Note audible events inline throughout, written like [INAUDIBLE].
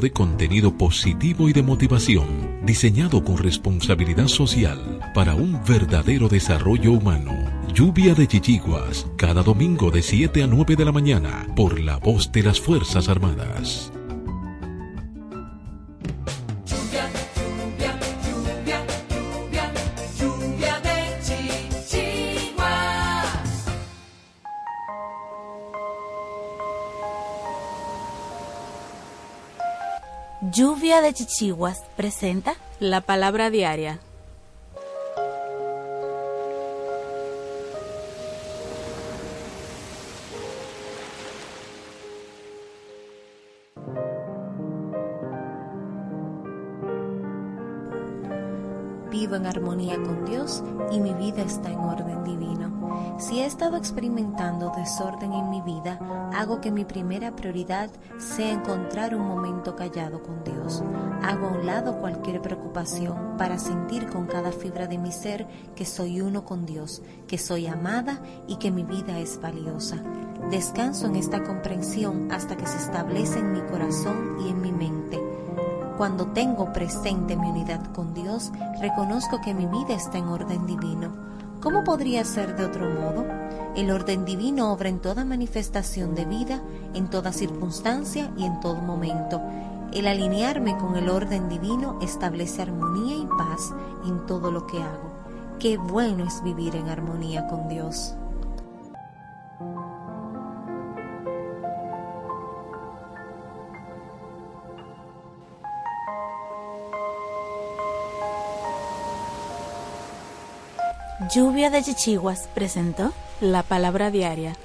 de contenido positivo y de motivación, diseñado con responsabilidad social para un verdadero desarrollo humano. Lluvia de Chichiguas, cada domingo de 7 a 9 de la mañana, por la voz de las Fuerzas Armadas. De Chichiguas presenta la palabra diaria. Vivo en armonía con Dios y mi vida está en orden divino. Si he estado experimentando desorden en mi vida, hago que mi primera prioridad sea encontrar un momento callado con Dios. Hago a un lado cualquier preocupación para sentir con cada fibra de mi ser que soy uno con Dios, que soy amada y que mi vida es valiosa. Descanso en esta comprensión hasta que se establece en mi corazón y en mi mente. Cuando tengo presente mi unidad con Dios, reconozco que mi vida está en orden divino ¿Cómo podría ser de otro modo? El orden divino obra en toda manifestación de vida, en toda circunstancia y en todo momento. El alinearme con el orden divino establece armonía y paz en todo lo que hago. Qué bueno es vivir en armonía con Dios. Lluvia de Chichiguas presentó la palabra diaria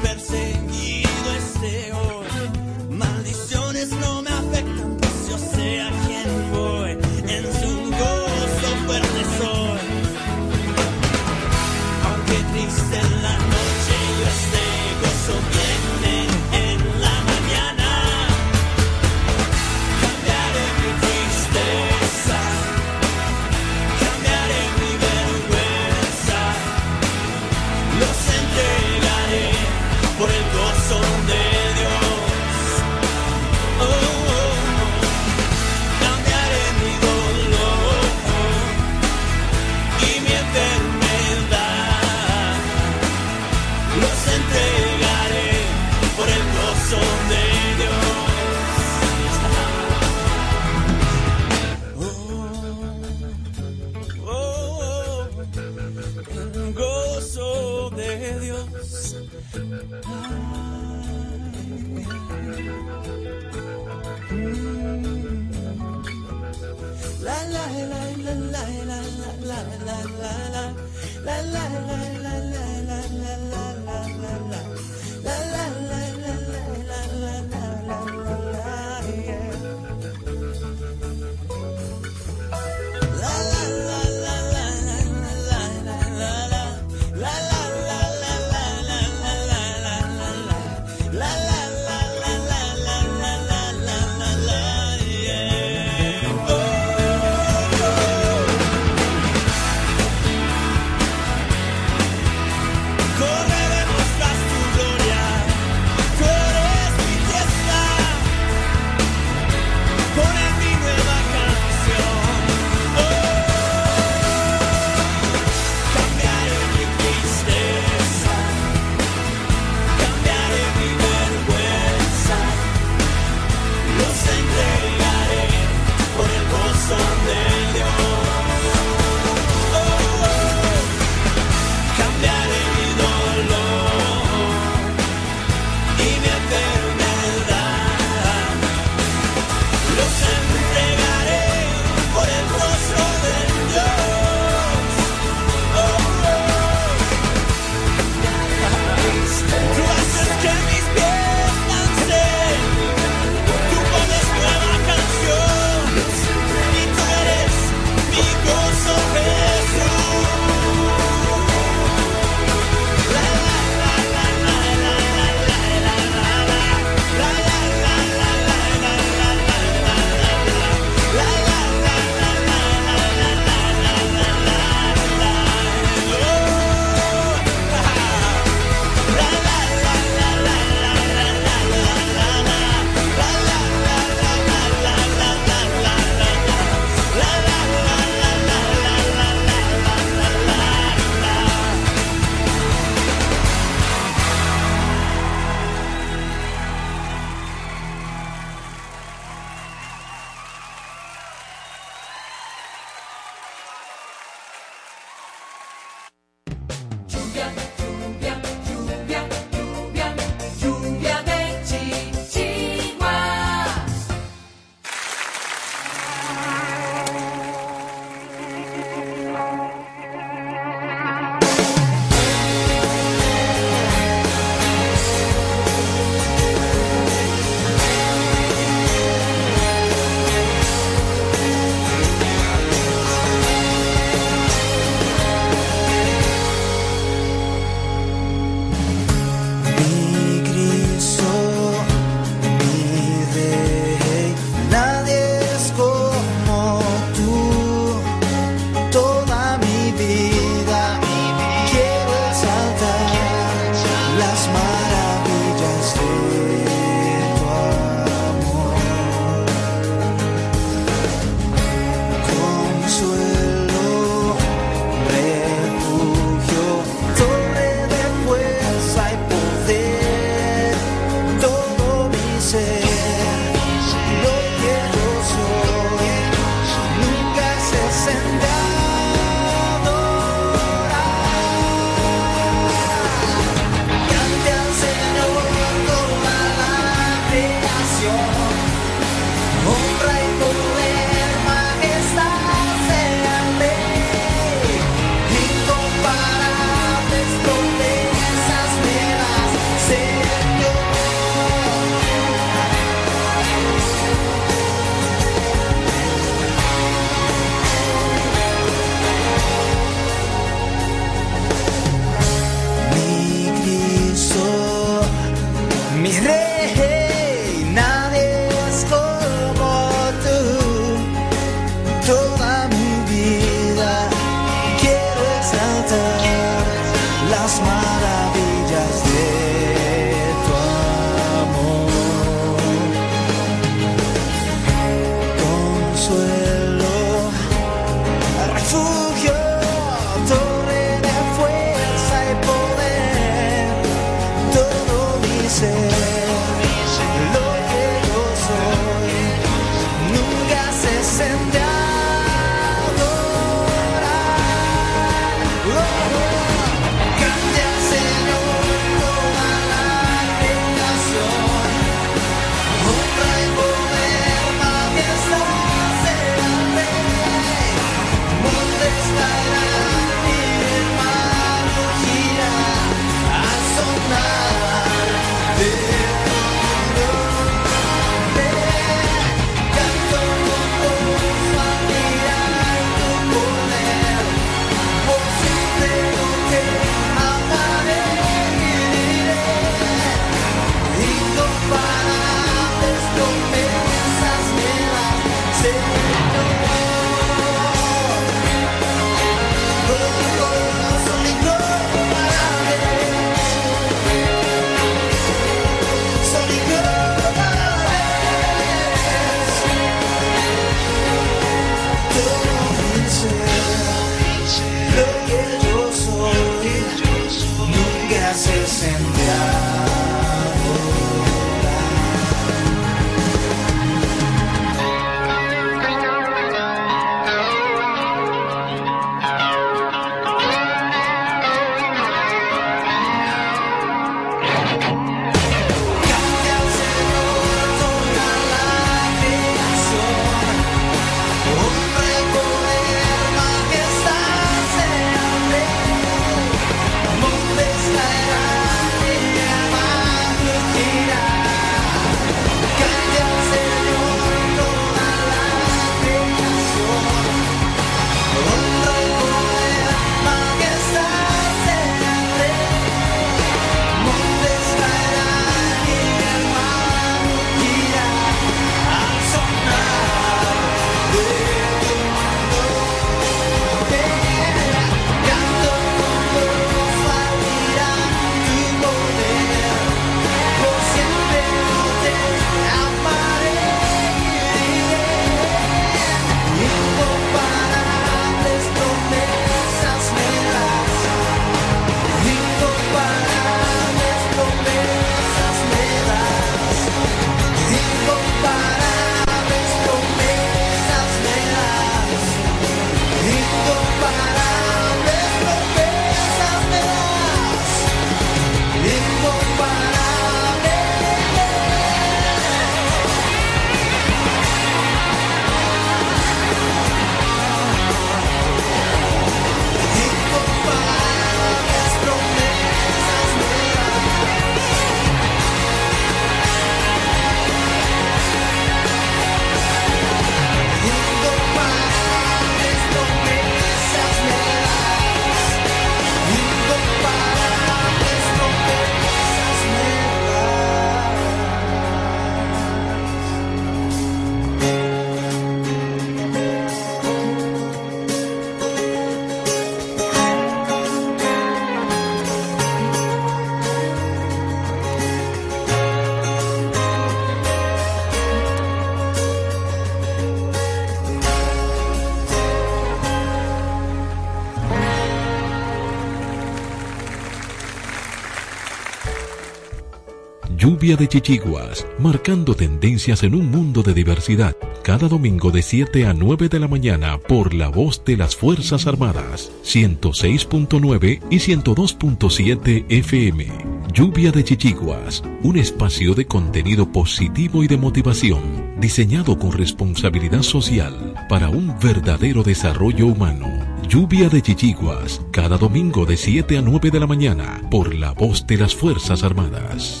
De Chichiguas, marcando tendencias en un mundo de diversidad. Cada domingo de 7 a 9 de la mañana por la voz de las Fuerzas Armadas, 106.9 y 102.7 FM. Lluvia de Chichiguas, un espacio de contenido positivo y de motivación, diseñado con responsabilidad social para un verdadero desarrollo humano. Lluvia de Chichiguas, cada domingo de 7 a 9 de la mañana, por la voz de las Fuerzas Armadas.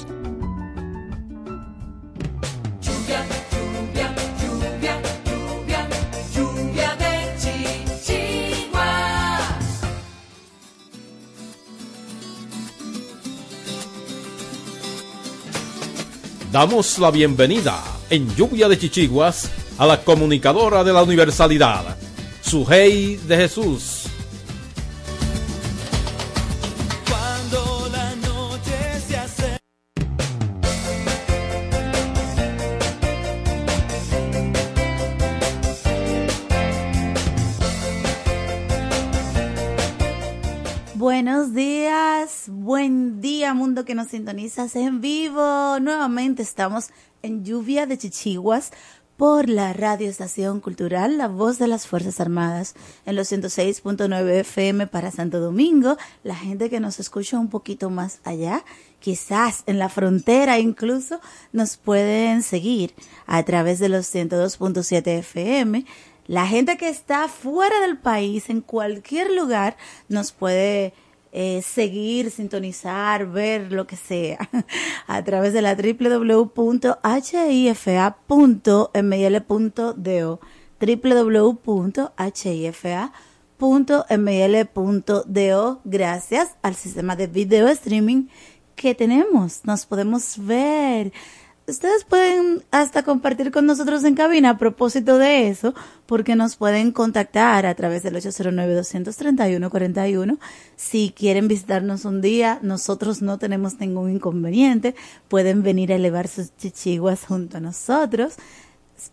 Damos la bienvenida en Lluvia de Chichiguas a la comunicadora de la Universalidad, Sujei de Jesús. Sintonizas en vivo. Nuevamente estamos en lluvia de chichiguas por la radio estación cultural La Voz de las Fuerzas Armadas en los 106.9 FM para Santo Domingo. La gente que nos escucha un poquito más allá, quizás en la frontera incluso, nos pueden seguir a través de los 102.7 FM. La gente que está fuera del país, en cualquier lugar, nos puede eh, seguir, sintonizar, ver lo que sea [LAUGHS] a través de la www.hifa.mil.do www.hifa.mil.do gracias al sistema de video streaming que tenemos. Nos podemos ver. Ustedes pueden hasta compartir con nosotros en cabina a propósito de eso, porque nos pueden contactar a través del 809-231-41. Si quieren visitarnos un día, nosotros no tenemos ningún inconveniente. Pueden venir a elevar sus chichiguas junto a nosotros.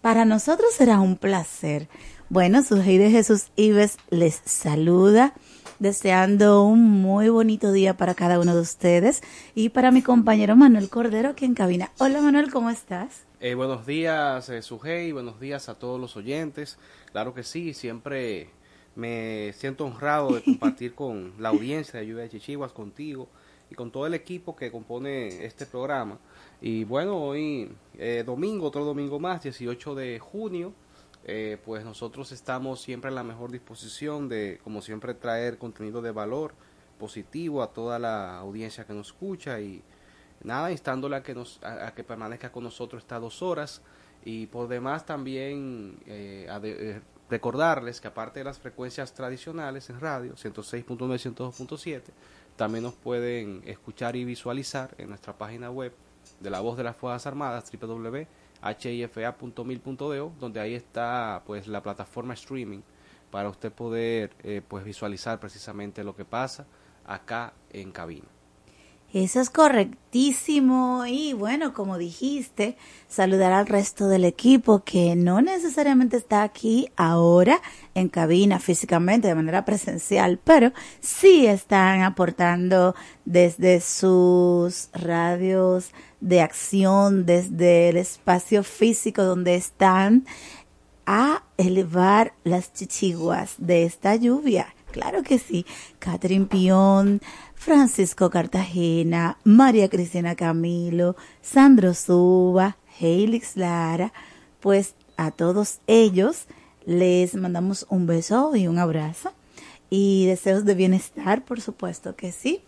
Para nosotros será un placer. Bueno, su de Jesús Ives les saluda deseando un muy bonito día para cada uno de ustedes y para mi compañero Manuel Cordero aquí en cabina. Hola Manuel, ¿cómo estás? Eh, buenos días, eh, Sujei, buenos días a todos los oyentes. Claro que sí, siempre me siento honrado de [LAUGHS] compartir con la audiencia de Lluvia de Chichiguas, contigo y con todo el equipo que compone este programa. Y bueno, hoy eh, domingo, otro domingo más, 18 de junio, eh, pues nosotros estamos siempre en la mejor disposición de, como siempre, traer contenido de valor positivo a toda la audiencia que nos escucha y nada, instándola a que, nos, a, a que permanezca con nosotros estas dos horas. Y por demás también eh, a eh, recordarles que aparte de las frecuencias tradicionales en radio, 106.9 y 102.7, también nos pueden escuchar y visualizar en nuestra página web de la voz de las Fuerzas Armadas, www.hifa.mil.do, donde ahí está pues la plataforma streaming para usted poder eh, pues visualizar precisamente lo que pasa acá en cabina. Eso es correctísimo y bueno, como dijiste, saludar al resto del equipo que no necesariamente está aquí ahora en cabina físicamente de manera presencial, pero sí están aportando desde sus radios de acción, desde el espacio físico donde están a elevar las chichiguas de esta lluvia. Claro que sí. Catherine Pion, Francisco Cartagena, María Cristina Camilo, Sandro Suba, Helix Lara, pues a todos ellos les mandamos un beso y un abrazo y deseos de bienestar, por supuesto que sí.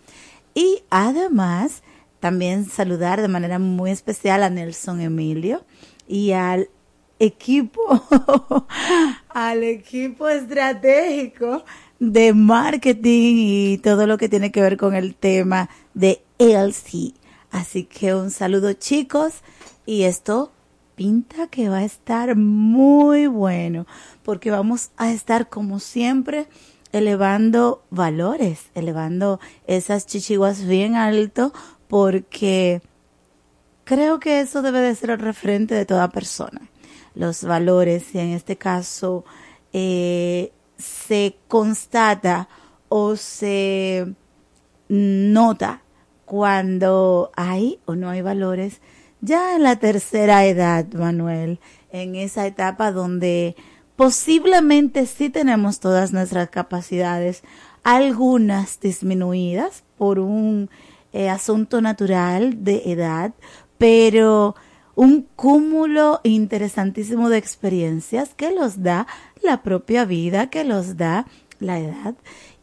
Y además, también saludar de manera muy especial a Nelson Emilio y al equipo, [LAUGHS] al equipo estratégico de marketing y todo lo que tiene que ver con el tema de ELC. Así que un saludo chicos y esto pinta que va a estar muy bueno porque vamos a estar como siempre elevando valores, elevando esas chichiguas bien alto porque creo que eso debe de ser el referente de toda persona. Los valores, y en este caso eh, se constata o se nota cuando hay o no hay valores ya en la tercera edad, Manuel, en esa etapa donde posiblemente sí tenemos todas nuestras capacidades, algunas disminuidas por un eh, asunto natural de edad, pero un cúmulo interesantísimo de experiencias que los da la propia vida, que los da la edad.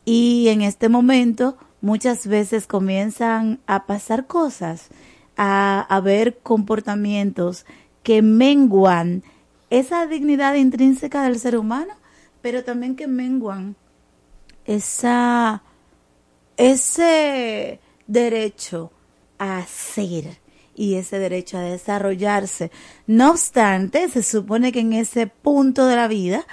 Y en este momento muchas veces comienzan a pasar cosas, a, a ver comportamientos que menguan esa dignidad intrínseca del ser humano, pero también que menguan esa, ese derecho a ser y ese derecho a desarrollarse. No obstante, se supone que en ese punto de la vida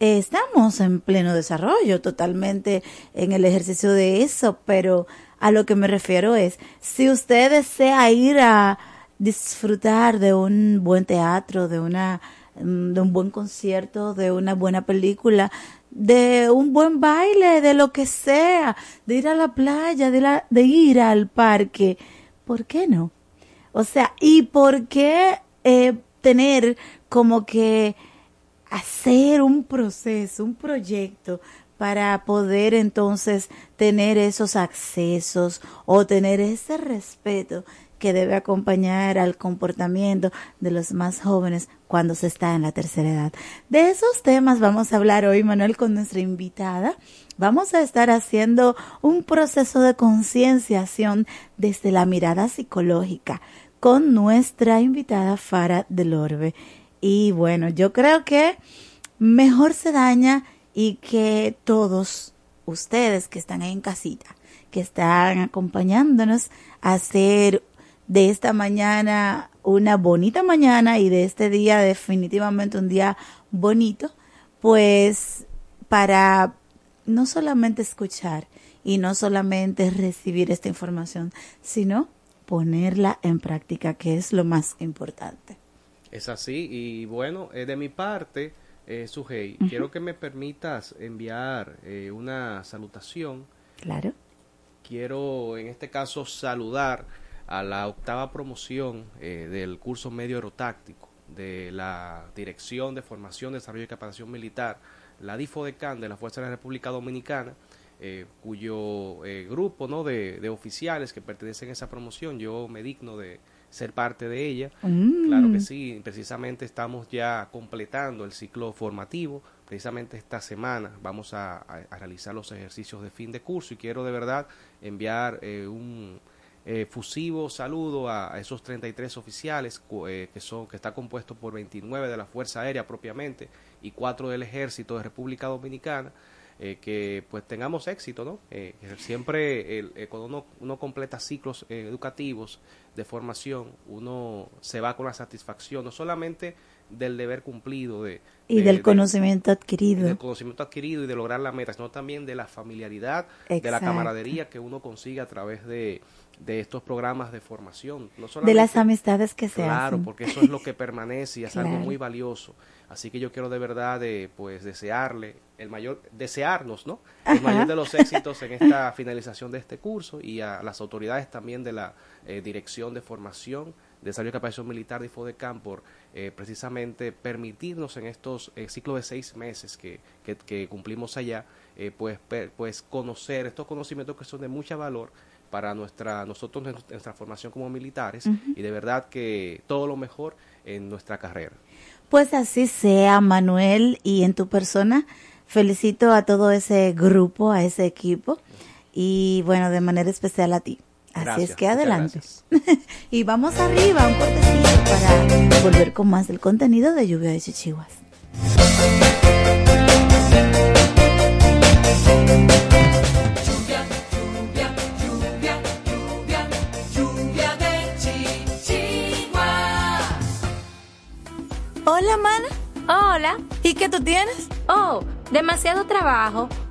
estamos en pleno desarrollo, totalmente en el ejercicio de eso, pero a lo que me refiero es, si usted desea ir a disfrutar de un buen teatro, de una mm, de un buen concierto, de una buena película, de un buen baile, de lo que sea, de ir a la playa, de, la, de ir al parque, ¿por qué no? O sea, ¿y por qué eh, tener como que hacer un proceso, un proyecto para poder entonces tener esos accesos o tener ese respeto que debe acompañar al comportamiento de los más jóvenes cuando se está en la tercera edad. De esos temas vamos a hablar hoy, Manuel, con nuestra invitada. Vamos a estar haciendo un proceso de concienciación desde la mirada psicológica con nuestra invitada Fara del Orbe. Y bueno, yo creo que mejor se daña y que todos ustedes que están ahí en casita, que están acompañándonos a hacer de esta mañana una bonita mañana y de este día definitivamente un día bonito, pues para no solamente escuchar y no solamente recibir esta información, sino ponerla en práctica, que es lo más importante. Es así, y bueno, eh, de mi parte, eh, Sujei, quiero que me permitas enviar eh, una salutación. Claro. Quiero, en este caso, saludar a la octava promoción eh, del curso medio aerotáctico de la Dirección de Formación, Desarrollo y Capacitación Militar, la DIFODECAN de la Fuerza de la República Dominicana, eh, cuyo eh, grupo ¿no? de, de oficiales que pertenecen a esa promoción, yo me digno de ser parte de ella. Mm. Claro que sí, precisamente estamos ya completando el ciclo formativo. Precisamente esta semana vamos a, a- a realizar los ejercicios de fin de curso y quiero de verdad enviar eh, un eh, fusivo saludo a, a esos 33 oficiales eh, que son que está compuesto por 29 de la Fuerza Aérea propiamente y 4 del Ejército de República Dominicana eh, que pues tengamos éxito, ¿no? Eh, que siempre el- eh, cuando uno, uno completa ciclos eh, educativos de formación, uno se va con la satisfacción, no solamente del deber cumplido de, Y de- del de- conocimiento adquirido. del conocimiento adquirido y de lograr la meta, sino también de la familiaridad, de la camaradería que uno consigue a través de, de estos programas de formación. No De solamente- las amistades que se Claro, hacen. porque eso es lo que permanece y es algo Claro. muy valioso. Así que yo quiero de verdad eh, pues desearle el mayor desearnos, ¿no? El Ajá. mayor de los éxitos en esta [LAUGHS] finalización de este curso y a las autoridades también de la eh, Dirección de Formación, Desarrollo y Capacitación Militar de IFODECAM por eh, precisamente permitirnos en estos eh, ciclos de seis meses que, que, que cumplimos allá, eh, pues, per- pues conocer estos conocimientos que son de mucho valor para nuestra nosotros nuestra formación como militares y de verdad que todo lo mejor en nuestra carrera. Pues así sea, Manuel, y en tu persona felicito a todo ese grupo, a ese equipo, y bueno, de manera especial a ti. Así Gracias, es que adelante. [LAUGHS] y vamos arriba, un cortecito para volver con más del contenido de Lluvia de Chichiguas. Hola, mana. Hola. ¿Y qué tú tienes? Oh, demasiado trabajo,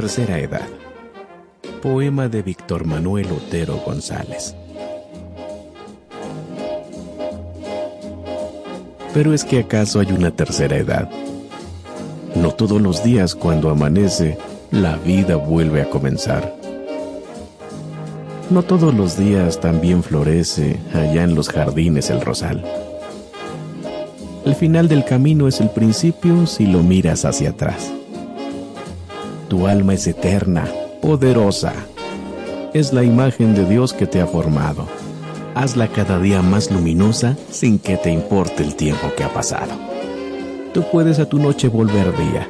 Tercera Edad. Poema de Víctor Manuel Otero González. Pero es que acaso hay una tercera edad. No todos los días cuando amanece, la vida vuelve a comenzar. No todos los días también florece allá en los jardines el rosal. El final del camino es el principio si lo miras hacia atrás. Tu alma es eterna, poderosa. Es la imagen de Dios que te ha formado. Hazla cada día más luminosa sin que te importe el tiempo que ha pasado. Tú puedes a tu noche volver día.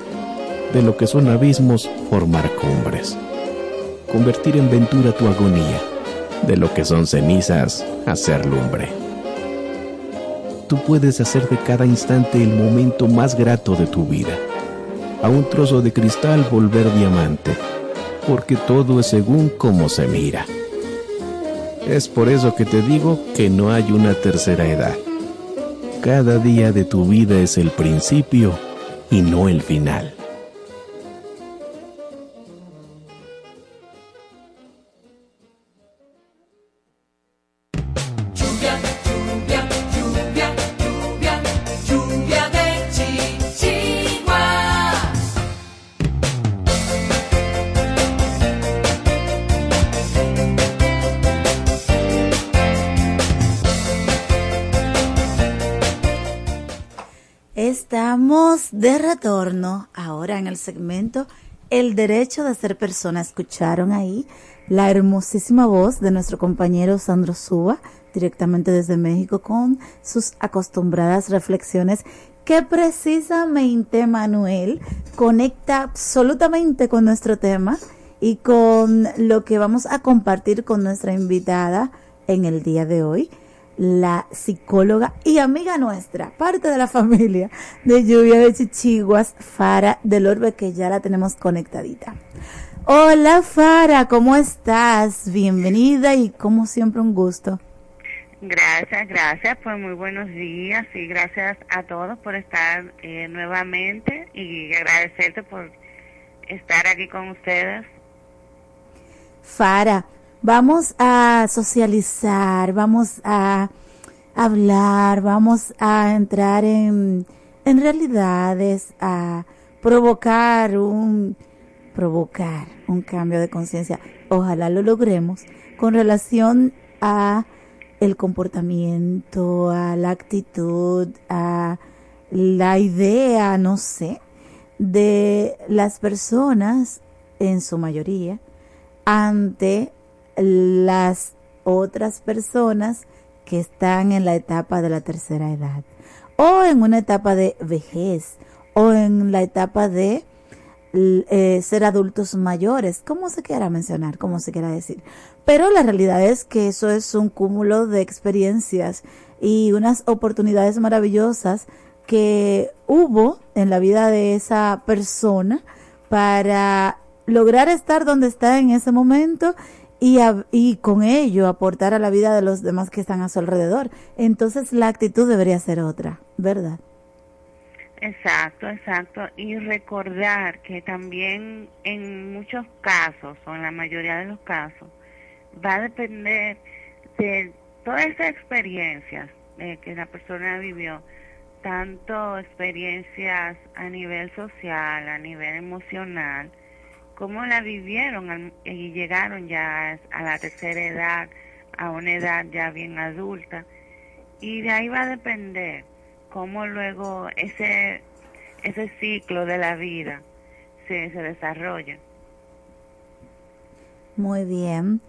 De lo que son abismos, formar cumbres. Convertir en ventura tu agonía. De lo que son cenizas, hacer lumbre. Tú puedes hacer de cada instante el momento más grato de tu vida. A un trozo de cristal volver diamante porque todo es según cómo se mira. Es por eso que te digo que no hay una tercera edad. Cada día de tu vida es el principio y no el final. Segmento El derecho de ser persona. Escucharon ahí la hermosísima voz de nuestro compañero Sandro Suba, directamente desde México, con sus acostumbradas reflexiones que precisamente Manuel conecta absolutamente con nuestro tema y con lo que vamos a compartir con nuestra invitada en el día de hoy. La psicóloga y amiga nuestra, parte de la familia de Lluvia de Chichiguas, Fara del Orbe, que ya la tenemos conectadita. Hola Fara, ¿cómo estás? Bienvenida y como siempre un gusto. Gracias, gracias, pues muy buenos días y gracias a todos por estar eh, nuevamente y agradecerte por estar aquí con ustedes. Fara, vamos a socializar, vamos a hablar, vamos a entrar en, en realidades, a provocar un provocar un cambio de conciencia. Ojalá lo logremos con relación a el comportamiento, a la actitud, a la idea, no sé, de las personas en su mayoría ante las otras personas que están en la etapa de la tercera edad o en una etapa de vejez o en la etapa de eh, ser adultos mayores, como se quiera mencionar, como se quiera decir. Pero la realidad es que eso es un cúmulo de experiencias y unas oportunidades maravillosas que hubo en la vida de esa persona para lograr estar donde está en ese momento y, y con ello aportar a la vida de los demás que están a su alrededor. Entonces la actitud debería ser otra, ¿verdad? Exacto, exacto. Y recordar que también en muchos casos, o en la mayoría de los casos, va a depender de todas esas experiencias eh, que la persona vivió, tanto experiencias a nivel social, a nivel emocional, como la vivieron y llegaron ya a la tercera edad, a una edad ya bien adulta. Y de ahí va a depender cómo luego ese, ese ciclo de la vida se, se desarrolla. Muy bien.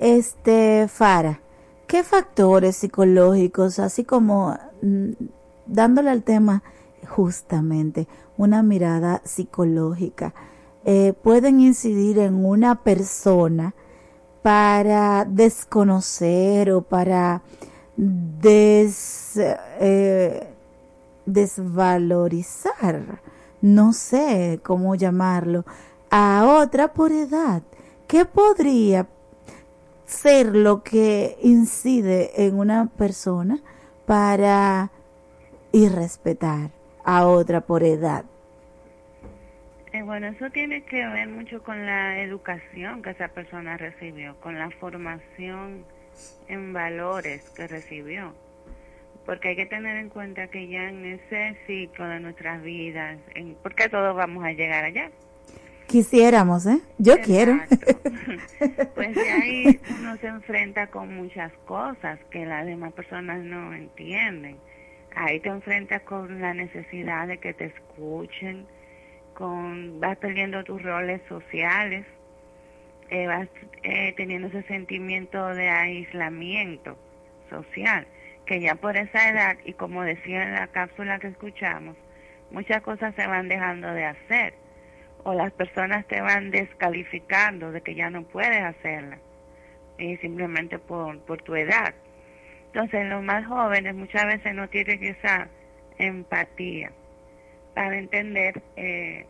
Este, Fara, ¿qué factores psicológicos, así como mm, dándole al tema justamente una mirada psicológica, eh, pueden incidir en una persona para desconocer o para des, eh, desvalorizar, no sé cómo llamarlo, a otra por edad. ¿Qué podría ser lo que incide en una persona para irrespetar a otra por edad? Eh, bueno, eso tiene que ver mucho con la educación que esa persona recibió, con la formación en valores que recibió porque hay que tener en cuenta que ya en ese ciclo de nuestras vidas, en, porque todos vamos a llegar allá. Quisiéramos, ¿eh? Yo quiero. pues de ahí uno se enfrenta con muchas cosas que las demás personas no entienden. Ahí te enfrentas con la necesidad de que te escuchen, con vas perdiendo tus roles sociales, eh, vas eh, teniendo ese sentimiento de aislamiento social que ya por esa edad, y como decía en la cápsula que escuchamos, muchas cosas se van dejando de hacer, o las personas te van descalificando de que ya no puedes hacerla, y simplemente por, por tu edad. Entonces, los más jóvenes muchas veces no tienen esa empatía para entender eh,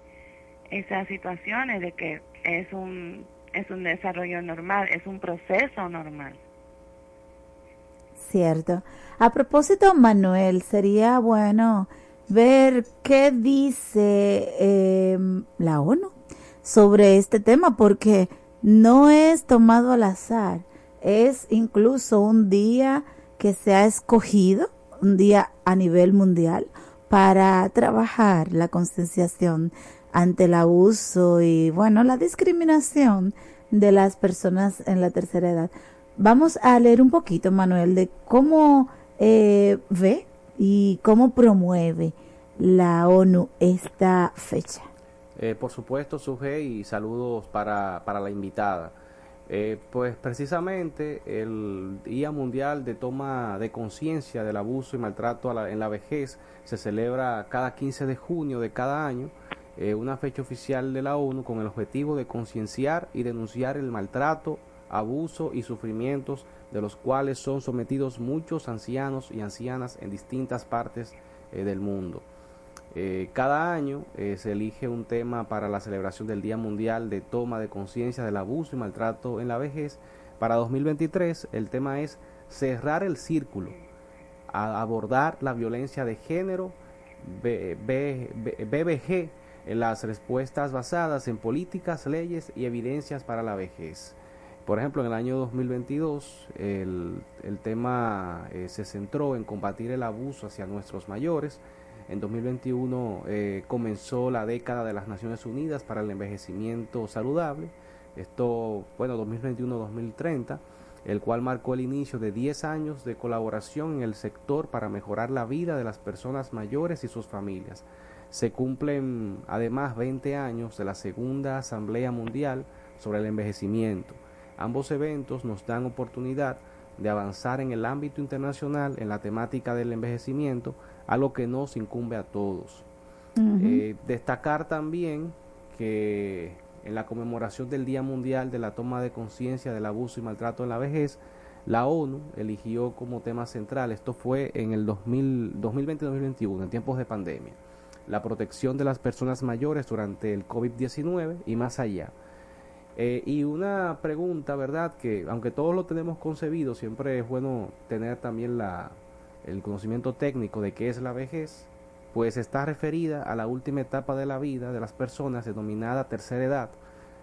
esas situaciones de que es un, es un desarrollo normal, es un proceso normal. Cierto. A propósito, Manuel, sería bueno ver qué dice eh, la ONU sobre este tema, porque no es tomado al azar, es incluso un día que se ha escogido, un día a nivel mundial, para trabajar la concienciación ante el abuso y, bueno, la discriminación de las personas en la tercera edad. Vamos a leer un poquito, Manuel, de cómo eh, ve y cómo promueve la ONU esta fecha. Eh, por supuesto, Suje, y saludos para, para la invitada. Eh, pues precisamente el Día Mundial de Toma de Conciencia del Abuso y Maltrato en la Vejez se celebra cada 15 de junio de cada año, una fecha oficial de la ONU con el objetivo de concienciar y denunciar el maltrato abuso y sufrimientos de los cuales son sometidos muchos ancianos y ancianas en distintas partes eh, del mundo. Eh, cada año eh, se elige un tema para la celebración del Día Mundial de Toma de Conciencia del Abuso y Maltrato en la Vejez. Para 2023 el tema es cerrar el círculo, abordar la violencia de género, BBG, las respuestas basadas en políticas, leyes y evidencias para la vejez. Por ejemplo, en el año 2022 el, el tema eh, se centró en combatir el abuso hacia nuestros mayores. En 2021 eh, comenzó la década de las Naciones Unidas para el envejecimiento saludable. Esto, bueno, 2021-2030, el cual marcó el inicio de 10 años de colaboración en el sector para mejorar la vida de las personas mayores y sus familias. Se cumplen además 20 años de la Segunda Asamblea Mundial sobre el Envejecimiento. Ambos eventos nos dan oportunidad de avanzar en el ámbito internacional en la temática del envejecimiento, algo que nos incumbe a todos. Eh, destacar también que en la conmemoración del Día Mundial de la Toma de Conciencia del Abuso y Maltrato en la Vejez, la ONU eligió como tema central, esto fue en el 2000 2020-2021, en tiempos de pandemia, la protección de las personas mayores durante el COVID-19 y más allá. Eh, y una pregunta, ¿verdad? Que aunque todos lo tenemos concebido, siempre es bueno tener también la, el conocimiento técnico de qué es la vejez, pues está referida a la última etapa de la vida de las personas denominada tercera edad,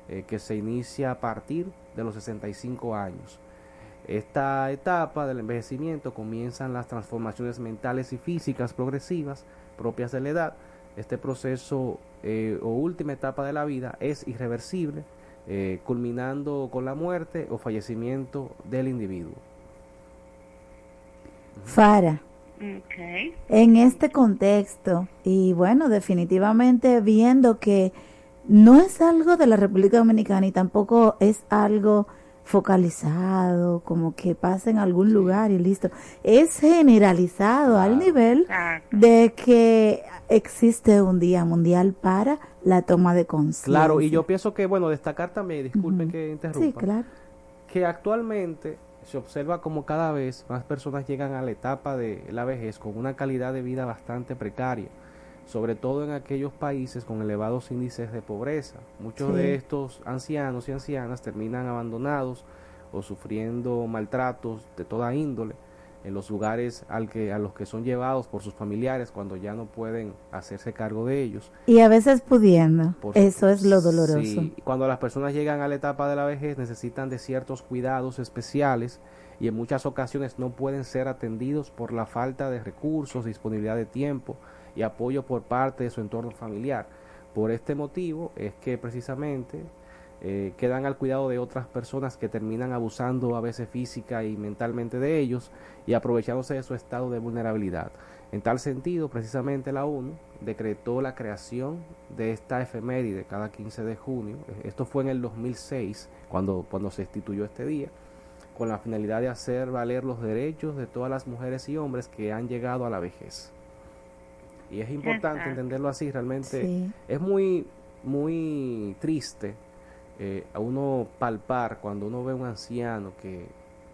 eh, que se inicia a partir de los 65 años. Esta etapa del envejecimiento comienzan las transformaciones mentales y físicas progresivas propias de la edad. Este proceso eh, o última etapa de la vida es irreversible, eh, culminando con la muerte o fallecimiento del individuo. Fara, Okay. en este contexto, y bueno, definitivamente viendo que no es algo de la República Dominicana y tampoco es algo focalizado, como que pasa en algún lugar y listo, es generalizado al nivel de que existe un día mundial para la toma de conciencia. Claro, y yo pienso que, bueno, destacar también, disculpen que interrumpa, Sí, claro. que actualmente se observa como cada vez más personas llegan a la etapa de la vejez con una calidad de vida bastante precaria, sobre todo en aquellos países con elevados índices de pobreza. Muchos Sí. de estos ancianos y ancianas terminan abandonados o sufriendo maltratos de toda índole en los lugares al que, a los que son llevados por sus familiares cuando ya no pueden hacerse cargo de ellos. Y a veces pudiendo, Por eso es lo doloroso. Sí, cuando las personas llegan a la etapa de la vejez necesitan de ciertos cuidados especiales y en muchas ocasiones no pueden ser atendidos por la falta de recursos, disponibilidad de tiempo y apoyo por parte de su entorno familiar. Por este motivo es que precisamente eh, quedan al cuidado de otras personas que terminan abusando a veces física y mentalmente de ellos y aprovechándose de su estado de vulnerabilidad. En tal sentido, precisamente la ONU decretó la creación de esta efeméride cada 15 de junio. Esto fue en el 2006, cuando, cuando se instituyó este día, con la finalidad de hacer valer los derechos de todas las mujeres y hombres que han llegado a la vejez. Y es importante Exacto. entenderlo así, realmente Sí. es muy, muy triste eh, a uno palpar cuando uno ve un anciano que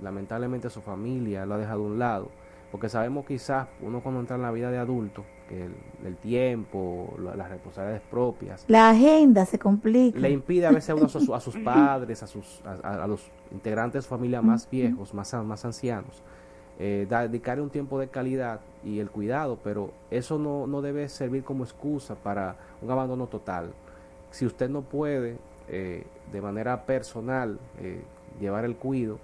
lamentablemente su familia lo ha dejado a un lado, porque sabemos quizás uno cuando entra en la vida de adulto, que el, el tiempo, la- las responsabilidades propias, La agenda se complica. le impide a veces a, uno a, sus, a sus [LAUGHS] padres, a, sus, a, a- a los integrantes de su familia más viejos, más, a- más ancianos, eh, da- dedicar un tiempo de calidad y el cuidado, pero eso no, no debe servir como excusa para un abandono total. Si usted no puede eh, de manera personal eh, llevar el cuido,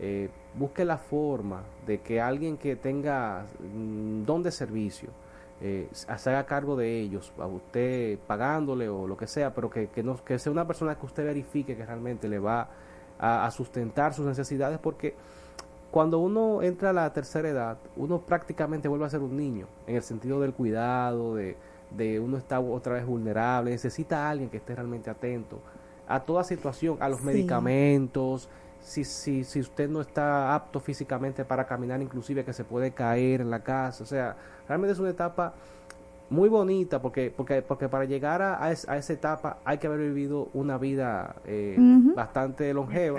eh, busque la forma de que alguien que tenga mm, don de servicio eh, se haga cargo de ellos, a usted pagándole o lo que sea, pero que, que, no, que sea una persona que usted verifique que realmente le va a, a sustentar sus necesidades, porque cuando uno entra a la tercera edad, uno prácticamente vuelve a ser un niño, en el sentido del cuidado, de, de uno está otra vez vulnerable, necesita a alguien que esté realmente atento a toda situación, a los Sí. medicamentos, si, si, si usted no está apto físicamente para caminar, inclusive que se puede caer en la casa, o sea, realmente es una etapa muy bonita porque porque porque para llegar a, a, es- a esa etapa hay que haber vivido una vida eh, bastante longeva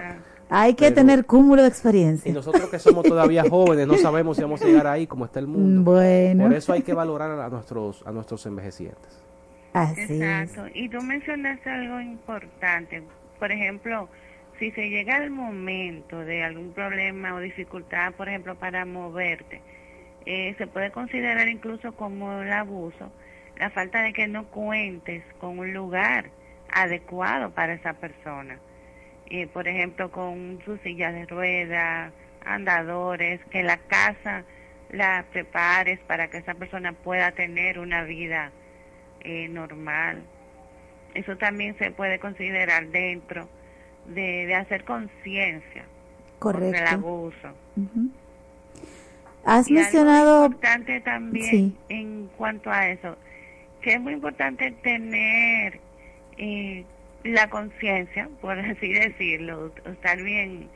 Hay que Pero- tener cúmulo de Y experiencia. nosotros que somos todavía [LAUGHS] jóvenes no sabemos si vamos a llegar ahí como está el mundo. Bueno. Por eso hay que valorar a nuestros, a nuestros envejecientes. Así es. Exacto. Y tú mencionaste algo importante. Por ejemplo, si se llega al momento de algún problema o dificultad, por ejemplo, para moverte, eh, se puede considerar incluso como el abuso la falta de que no cuentes con un lugar adecuado para esa persona. Eh, por ejemplo, con sus sillas de ruedas, andadores, que la casa la prepares para que esa persona pueda tener una vida eh, normal. Eso también se puede considerar dentro de, de hacer conciencia contra el Correcto. abuso. Ujú. Has Y algo mencionado... importante también Sí. en cuanto a eso, que es muy importante tener eh, la conciencia, por [LAUGHS] así decirlo, estar bien,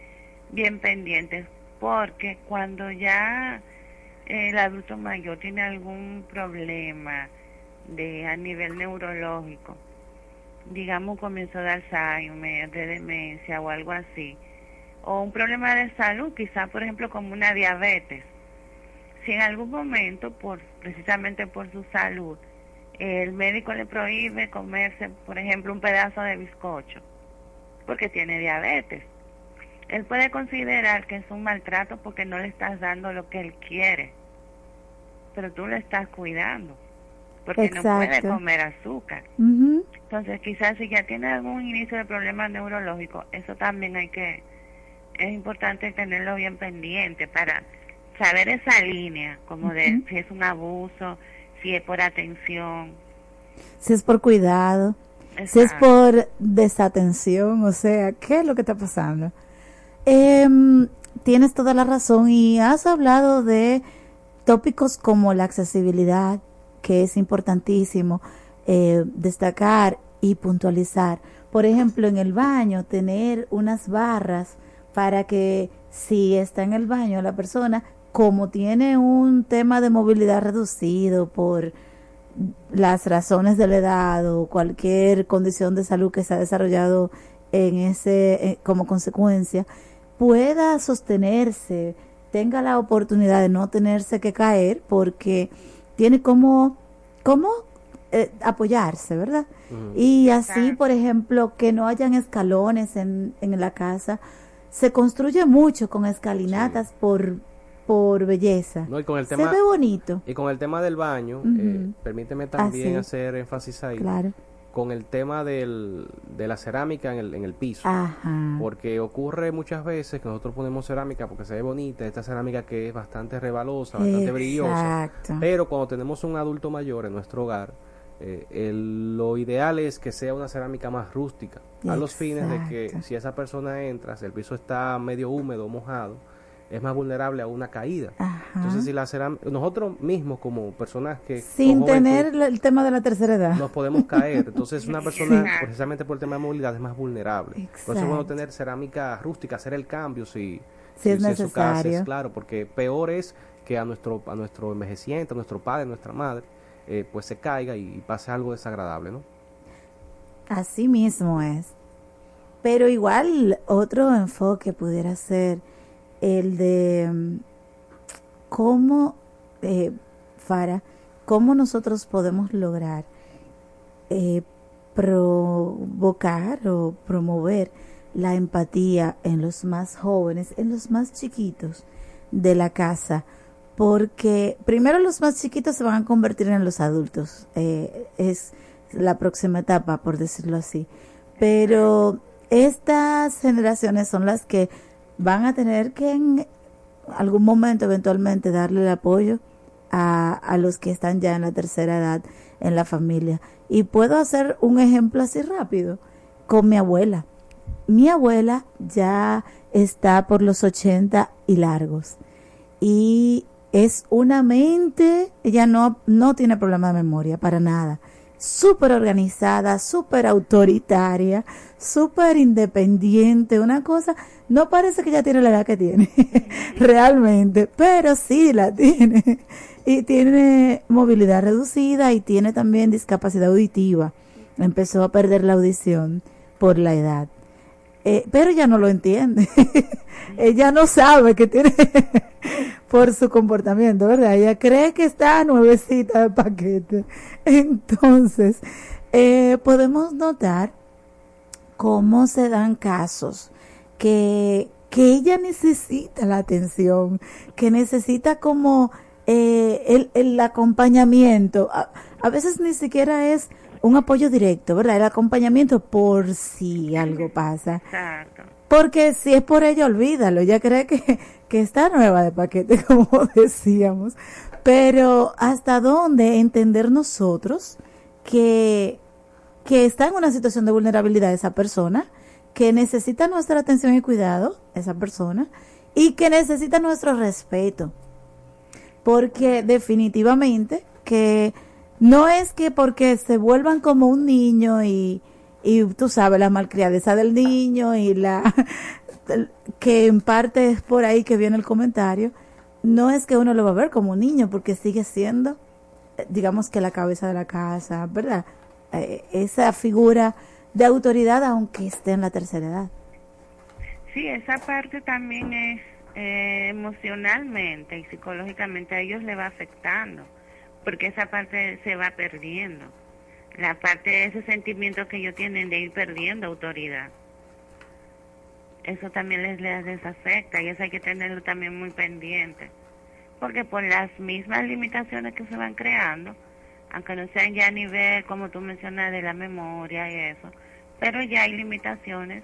bien pendientes, porque cuando ya eh, el adulto mayor tiene algún problema de a nivel neurológico, digamos comienzo de Alzheimer, de demencia o algo así, o un problema de salud, quizá por ejemplo como una diabetes, si en algún momento, por precisamente por su salud, el médico le prohíbe comerse, por ejemplo, un pedazo de bizcocho, porque tiene diabetes, él puede considerar que es un maltrato porque no le estás dando lo que él quiere, pero tú le estás cuidando, porque no puede comer azúcar. Entonces, quizás si ya tiene algún inicio de problema neurológico, eso también hay que, es importante tenerlo bien pendiente para saber esa línea, como de si es un abuso, si es por atención. Si es por cuidado, si es por desatención, o sea, ¿qué es lo que está pasando? Em, tienes toda la razón y has hablado de tópicos como la accesibilidad, que es importantísimo eh, destacar y puntualizar. Por ejemplo, en el baño, tener unas barras para que si está en el baño la persona, como tiene un tema de movilidad reducido por las razones de la edad o cualquier condición de salud que se ha desarrollado en ese eh, como consecuencia pueda sostenerse tenga la oportunidad de no tenerse que caer porque tiene como como eh, apoyarse verdad y así por ejemplo que no hayan escalones en, en la casa. Se construye mucho con escalinatas por por belleza No, y con el se tema, ve bonito Y con el tema del baño, eh, permíteme también hacer énfasis ahí. Claro. Con el tema del, de la cerámica en el, en el piso. Ajá. Porque ocurre muchas veces que nosotros ponemos cerámica porque se ve bonita, esta cerámica que es bastante rebalosa, bastante brillosa. Exacto. Pero cuando tenemos un adulto mayor en nuestro hogar, eh, el- lo ideal es que sea una cerámica más rústica, a los fines de que si esa persona entra, si el piso está medio húmedo, mojado, es más vulnerable a una caída. Entonces, si la cerámica, nosotros mismos como personas que sin juventud, tener el tema de la tercera edad nos podemos caer. Entonces, una persona, precisamente por el tema de movilidad, es más vulnerable. Por eso es bueno Exacto. tener cerámica rústica, hacer el cambio si, Si es su casa necesario. es claro, porque peor es que a nuestro, a nuestro envejeciente, a nuestro padre, a nuestra madre, eh, pues se caiga y, pase algo desagradable, ¿no? Así mismo es. Pero igual otro enfoque pudiera ser el de cómo, eh, Fara, cómo nosotros podemos lograr eh, provocar o promover la empatía en los más jóvenes, en los más chiquitos de la casa, porque primero los más chiquitos se van a convertir en los adultos, eh, es la próxima etapa, por decirlo así, pero estas generaciones son las que van a tener que en algún momento eventualmente darle el apoyo a, a los que están ya en la tercera edad en la familia. Y puedo hacer un ejemplo así rápido con mi abuela. Mi abuela ya está por los 80 y largos. Y es una mente, ella no, no tiene problema de memoria para nada. Súper organizada, súper autoritaria, súper independiente, una cosa, no parece que ella tiene la edad que tiene, [LAUGHS] realmente, pero sí la tiene. Y tiene movilidad reducida y tiene también discapacidad auditiva. Empezó a perder la audición por la edad. Eh, pero ella no lo entiende. [LAUGHS] ella no sabe que tiene [LAUGHS] por su comportamiento, ¿verdad? Ella cree que está nuevecita de paquete. [LAUGHS] Entonces, eh, podemos notar cómo se dan casos que, que ella necesita la atención, que necesita como eh, el, el acompañamiento. A, a veces ni siquiera es un apoyo directo, ¿verdad? El acompañamiento por si algo pasa. Exacto. Porque si es por ella, olvídalo. Ella cree que, que está nueva de paquete, [LAUGHS] como decíamos. Pero hasta dónde entender nosotros que, que está en una situación de vulnerabilidad esa persona, que necesita nuestra atención y cuidado, esa persona, y que necesita nuestro respeto. Porque definitivamente que no es que porque se vuelvan como un niño y, y tú sabes, la malcriadeza del niño y la [LAUGHS] que en parte es por ahí que viene el comentario, no es que uno lo va a ver como un niño porque sigue siendo, eh, digamos que la cabeza de la casa, ¿verdad? Eh, esa figura de autoridad aunque esté en la tercera edad. Sí, esa parte también es eh, emocionalmente y psicológicamente a ellos le va afectando, porque esa parte se va perdiendo. La parte de ese sentimiento que ellos tienen de ir perdiendo autoridad. Eso también les, les, les afecta y eso hay que tenerlo también muy pendiente. Porque por las mismas limitaciones que se van creando, aunque no sean ya a nivel, como tú mencionas, de la memoria y eso, pero ya hay limitaciones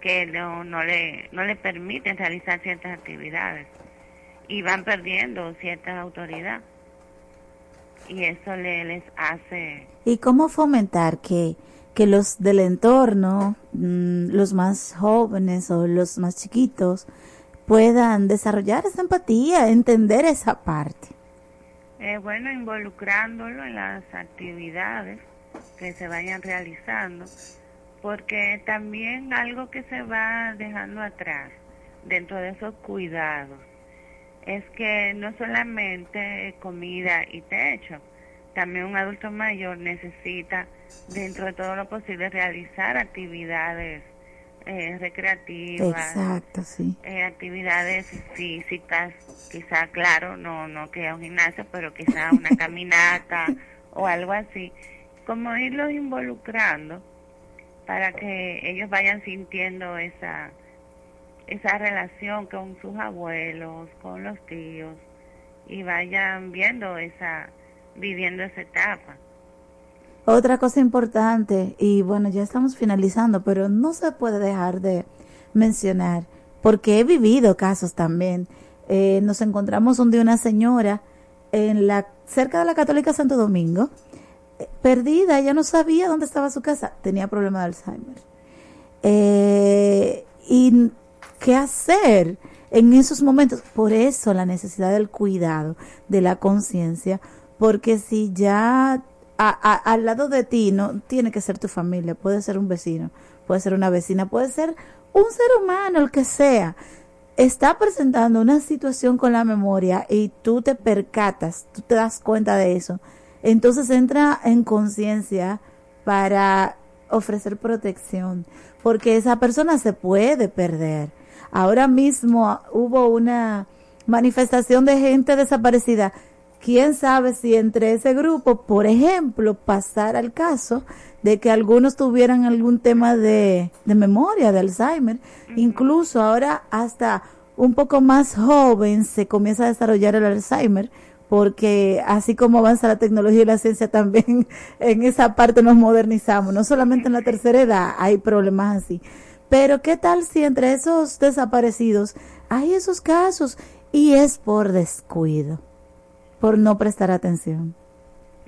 que no, no, le, no le permiten realizar ciertas actividades y van perdiendo cierta autoridad y eso le, les hace... ¿Y cómo fomentar que, que los del entorno, mmm, los más jóvenes o los más chiquitos, puedan desarrollar esa empatía, entender esa parte? Eh, bueno, involucrándolo en las actividades que se vayan realizando, porque también algo que se va dejando atrás dentro de esos cuidados es que no solamente comida y techo, también un adulto mayor necesita, dentro de todo lo posible, realizar actividades eh, recreativas, Exacto, sí. eh, actividades físicas, quizá, claro, no, no que a un gimnasio, pero quizá una [LAUGHS] caminata o algo así, como irlos involucrando para que ellos vayan sintiendo esa esa relación con sus abuelos, con los tíos y vayan viendo esa viviendo esa etapa. Otra cosa importante y bueno, ya estamos finalizando, pero no se puede dejar de mencionar porque he vivido casos también. Eh, nos encontramos un día una señora en la cerca de la Católica Santo Domingo eh, perdida, ella no sabía dónde estaba su casa, tenía problema de Alzheimer. Eh, y qué hacer en esos momentos. Por eso la necesidad del cuidado, de la conciencia, porque si ya al lado de ti no tiene que ser tu familia, puede ser un vecino, puede ser una vecina, puede ser un ser humano, el que sea, está presentando una situación con la memoria y tú te percatas, tú te das cuenta de eso, entonces entra en conciencia para ofrecer protección, porque esa persona se puede perder. Ahora mismo hubo una manifestación de gente desaparecida. Quién sabe si entre ese grupo, por ejemplo, pasara el caso de que algunos tuvieran algún tema de, de memoria, de Alzheimer. Uh -huh. Incluso ahora hasta un poco más joven se comienza a desarrollar el Alzheimer porque así como avanza la tecnología y la ciencia también [LAUGHS] en esa parte nos modernizamos, no solamente en la tercera edad hay problemas así. Pero qué tal si entre esos desaparecidos hay esos casos y es por descuido, por no prestar atención.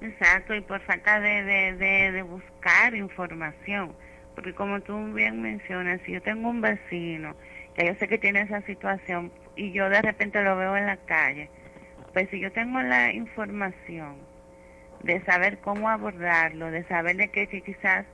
Exacto, y por falta de, de, de, de buscar información. Porque como tú bien mencionas, si yo tengo un vecino que yo sé que tiene esa situación y yo de repente lo veo en la calle, pues si yo tengo la información de saber cómo abordarlo, de saber de que quizás,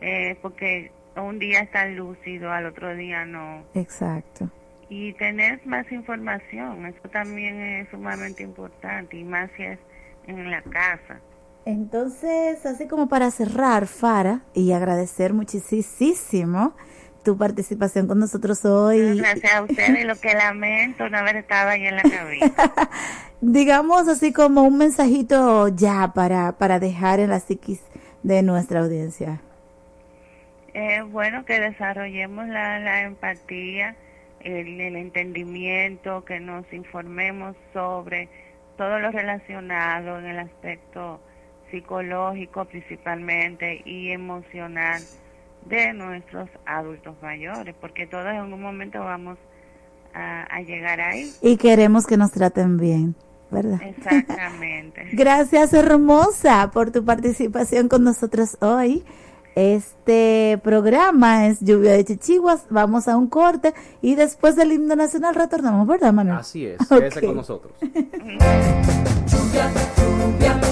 eh, porque un día está lúcido, al otro día no. Exacto. Y tener más información, eso también es sumamente importante, y más si es en la casa. Entonces, así como para cerrar, Fara, y agradecer muchísimo tu participación con nosotros hoy. Gracias a ustedes, lo que lamento no haber estado ahí en la cabina. [LAUGHS] Digamos así como un mensajito ya para, para dejar en la psiquis de nuestra audiencia. Eh, bueno, que desarrollemos la, la empatía, el, el entendimiento, que nos informemos sobre todo lo relacionado en el aspecto psicológico principalmente y emocional de nuestros adultos mayores, porque todos en un momento vamos a, a llegar ahí. Y queremos que nos traten bien, ¿verdad? Exactamente. [LAUGHS] Gracias, hermosa, por tu participación con nosotros hoy. Este programa es Lluvia de Chichiguas. Vamos a un corte y después del himno nacional retornamos, ¿verdad, Manuel? Así es, Ok. quédese con nosotros. Lluvia [LAUGHS]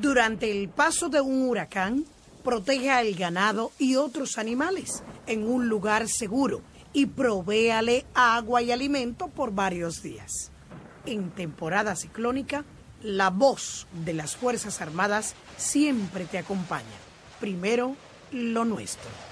Durante el paso de un huracán, proteja el ganado y otros animales en un lugar seguro y provéale agua y alimento por varios días. En temporada ciclónica, la voz de las Fuerzas Armadas siempre te acompaña. Primero, lo nuestro.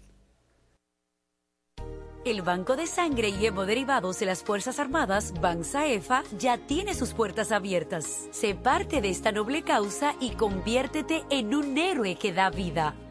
El Banco de Sangre y Hemoderivados de las Fuerzas Armadas, BANSAEFA, ya tiene sus puertas abiertas. Sé parte de esta noble causa y conviértete en un héroe que da vida.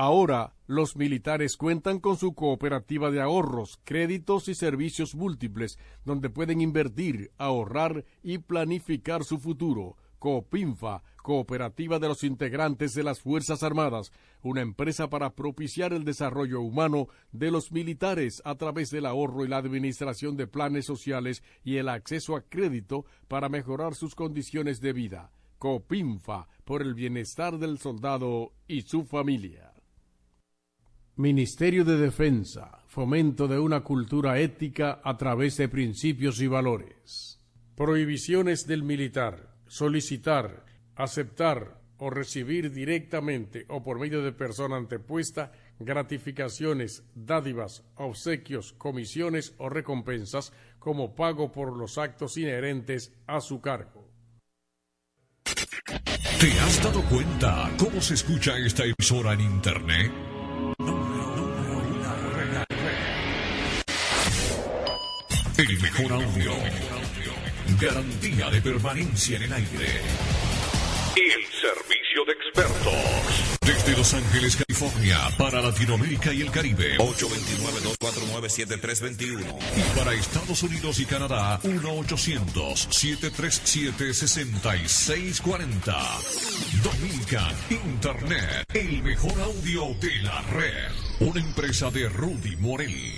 Ahora, los militares cuentan con su cooperativa de ahorros, créditos y servicios múltiples, donde pueden invertir, ahorrar y planificar su futuro. Coopinfa, Cooperativa de los Integrantes de las Fuerzas Armadas, una empresa para propiciar el desarrollo humano de los militares a través del ahorro y la administración de planes sociales y el acceso a crédito para mejorar sus condiciones de vida. Copinfa, por el bienestar del soldado y su familia. Ministerio de Defensa, fomento de una cultura ética a través de principios y valores. Prohibiciones del militar, solicitar, aceptar, o recibir directamente o por medio de persona antepuesta gratificaciones, dádivas, obsequios, comisiones o recompensas como pago por los actos inherentes a su cargo. ¿Te has dado cuenta cómo se escucha esta emisora en Internet? El mejor audio. Garantía de permanencia en el aire. El servicio de expertos. Desde Los Ángeles, California, para Latinoamérica y el Caribe. 829-249-7321. Y para Estados Unidos y Canadá, 1-800-737-6640. Dominican Internet, el mejor audio de la red. Una empresa de Rudy Morel.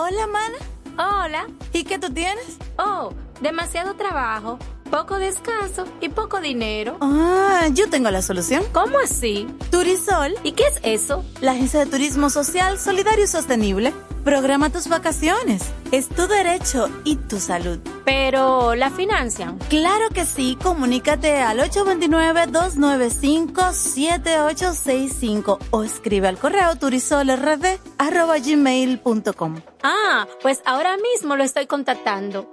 Hola, mana. Hola. ¿Y qué tú tienes? Oh, demasiado trabajo, poco descanso y poco dinero. Ah, yo tengo la solución. ¿Cómo así? Turisol. ¿Y qué es eso? La agencia de turismo social, solidario y sostenible. Programa tus vacaciones. Es tu derecho y tu salud. Pero, ¿la financian? Claro que sí. Comunícate al 829-295-7865 o escribe al correo turisolrd.gmail.com. Ah, pues ahora mismo lo estoy contactando.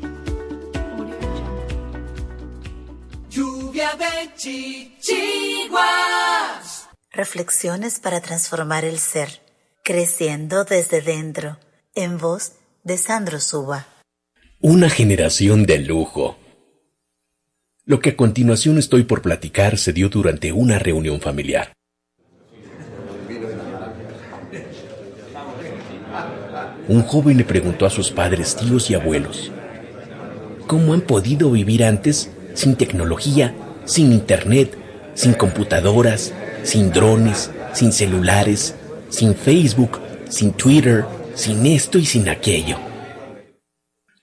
de chichiguas. Reflexiones para transformar el ser, creciendo desde dentro, en voz de Sandro Suba. Una generación de lujo. Lo que a continuación estoy por platicar se dio durante una reunión familiar. Un joven le preguntó a sus padres, tíos y abuelos, ¿cómo han podido vivir antes sin tecnología, sin internet, sin computadoras, sin drones, sin celulares, sin Facebook, sin Twitter, sin esto y sin aquello?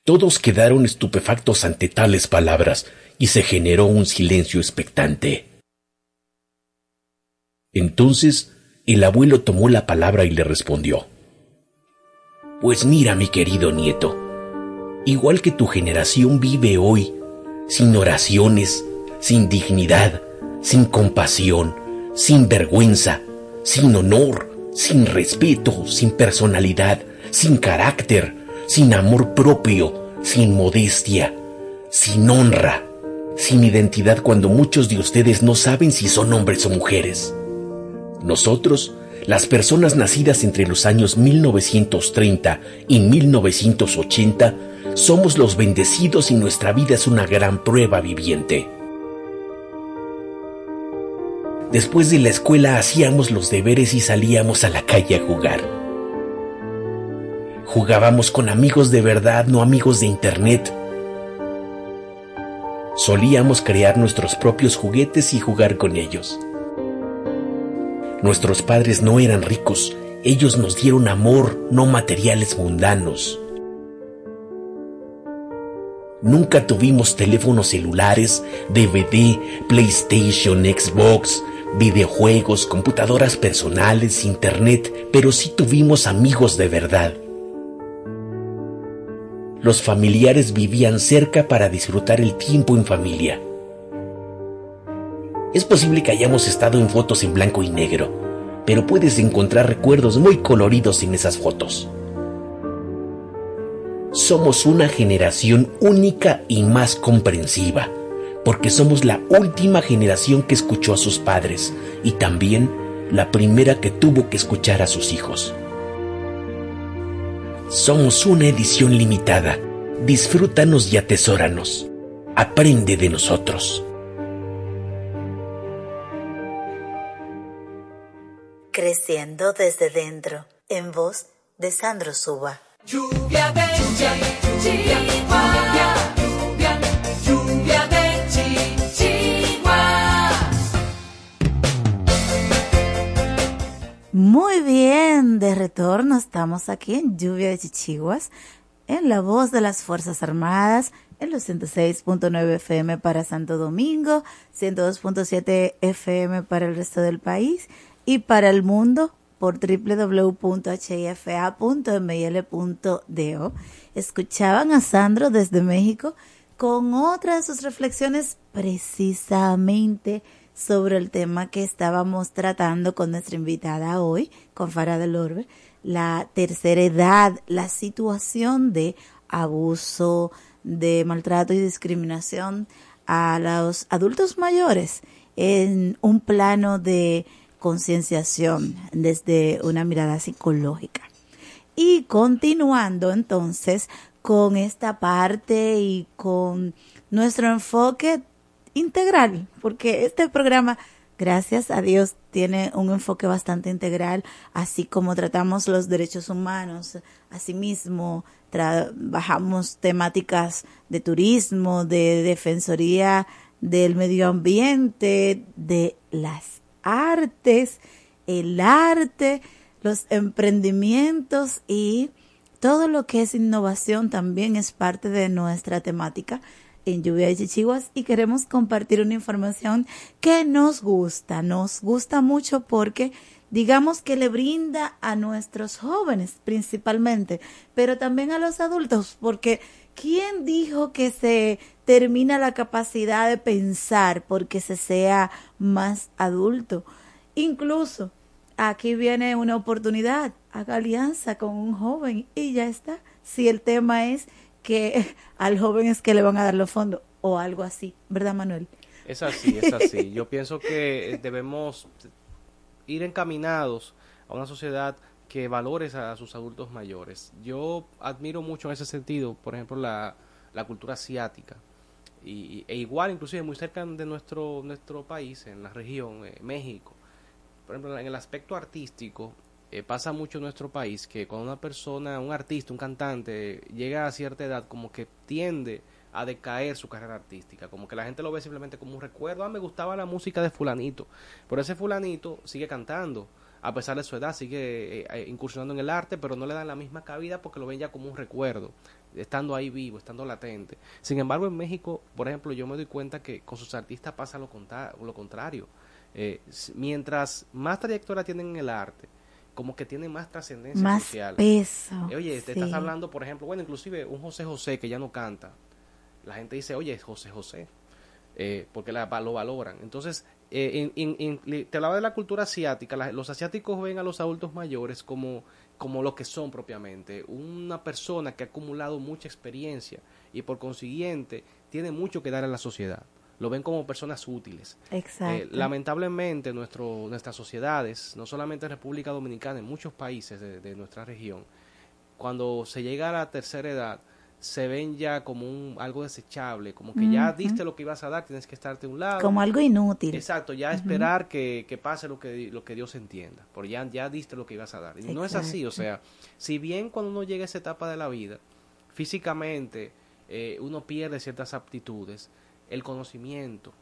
Todos quedaron estupefactos ante tales palabras y se generó un silencio expectante. Entonces el abuelo tomó la palabra y le respondió. Pues mira, mi querido nieto, igual que tu generación vive hoy, sin oraciones, sin dignidad, sin compasión, sin vergüenza, sin honor, sin respeto, sin personalidad, sin carácter, sin amor propio, sin modestia, sin honra, sin identidad cuando muchos de ustedes no saben si son hombres o mujeres. Nosotros, las personas nacidas entre los años 1930 y 1980, somos los bendecidos y nuestra vida es una gran prueba viviente. Después de la escuela hacíamos los deberes y salíamos a la calle a jugar. Jugábamos con amigos de verdad, no amigos de internet. Solíamos crear nuestros propios juguetes y jugar con ellos. Nuestros padres no eran ricos, ellos nos dieron amor, no materiales mundanos. Nunca tuvimos teléfonos celulares, DVD, PlayStation, Xbox, videojuegos, computadoras personales, internet, pero sí tuvimos amigos de verdad. Los familiares vivían cerca para disfrutar el tiempo en familia. Es posible que hayamos estado en fotos en blanco y negro, pero puedes encontrar recuerdos muy coloridos en esas fotos. Somos una generación única y más comprensiva, porque somos la última generación que escuchó a sus padres y también la primera que tuvo que escuchar a sus hijos. Somos una edición limitada. Disfrútanos y atesóranos. Aprende de nosotros. Creciendo desde dentro, en voz de Sandro Suba. Lluvia. Lluvia, Muy bien, de retorno estamos aquí en Lluvia de Chichiguas, en la voz de las Fuerzas Armadas, en los 106.9 FM para Santo Domingo, 102.7 FM para el resto del país y para el mundo por www.hifa.mil.do. Escuchaban a Sandro desde México con otra de sus reflexiones precisamente sobre el tema que estábamos tratando con nuestra invitada hoy, con Farah del Orbe, la tercera edad, la situación de abuso, de maltrato y discriminación a los adultos mayores en un plano de concienciación desde una mirada psicológica. Y continuando entonces con esta parte y con nuestro enfoque integral, porque este programa, gracias a Dios, tiene un enfoque bastante integral, así como tratamos los derechos humanos, asimismo trabajamos temáticas de turismo, de defensoría del medio ambiente, de las artes, el arte, los emprendimientos y todo lo que es innovación también es parte de nuestra temática en Lluvia de Chichiguas y queremos compartir una información que nos gusta, nos gusta mucho porque digamos que le brinda a nuestros jóvenes principalmente, pero también a los adultos, porque ¿quién dijo que se termina la capacidad de pensar porque se sea más adulto? Incluso aquí viene una oportunidad, haga alianza con un joven y ya está. Si el tema es que [LAUGHS] al joven es que le van a dar los fondos o algo así, ¿verdad Manuel? Es así, es así. [LAUGHS] Yo pienso que debemos ir encaminados a una sociedad que valore a sus adultos mayores. Yo admiro mucho en ese sentido, por ejemplo, la, la cultura asiática. Y, e igual, inclusive, muy cerca de nuestro, nuestro país, en la región, eh, México. Por ejemplo, en el aspecto artístico, eh, pasa mucho en nuestro país que cuando una persona, un artista, un cantante, llega a cierta edad, como que tiende a decaer su carrera artística, como que la gente lo ve simplemente como un recuerdo, ah, me gustaba la música de fulanito, pero ese fulanito sigue cantando, a pesar de su edad, sigue eh, eh, incursionando en el arte, pero no le dan la misma cabida porque lo ven ya como un recuerdo, estando ahí vivo, estando latente. Sin embargo, en México, por ejemplo, yo me doy cuenta que con sus artistas pasa lo, lo contrario. Eh, mientras más trayectoria tienen en el arte, como que tiene más trascendencia más social. Peso, oye, te estás hablando, por ejemplo, bueno, inclusive un José José que ya no canta. La gente dice, oye, es José José, porque la, lo valoran. Entonces, eh, en, te hablaba de la cultura asiática, los asiáticos ven a los adultos mayores como, como lo que son propiamente, una persona que ha acumulado mucha experiencia y por consiguiente tiene mucho que dar a la sociedad. Lo ven como personas útiles. Exacto. Eh, lamentablemente nuestro, nuestras sociedades, no solamente en República Dominicana, en muchos países de nuestra región, cuando se llega a la tercera edad, se ven ya como un algo desechable, como que ya diste lo que ibas a dar, tienes que estarte a un lado. Como algo inútil. Exacto, ya esperar que, que, pase lo que, lo que Dios entienda, porque ya, ya diste lo que ibas a dar. Y no es así, o sea, si bien cuando uno llega a esa etapa de la vida, físicamente eh, uno pierde ciertas aptitudes, el conocimiento,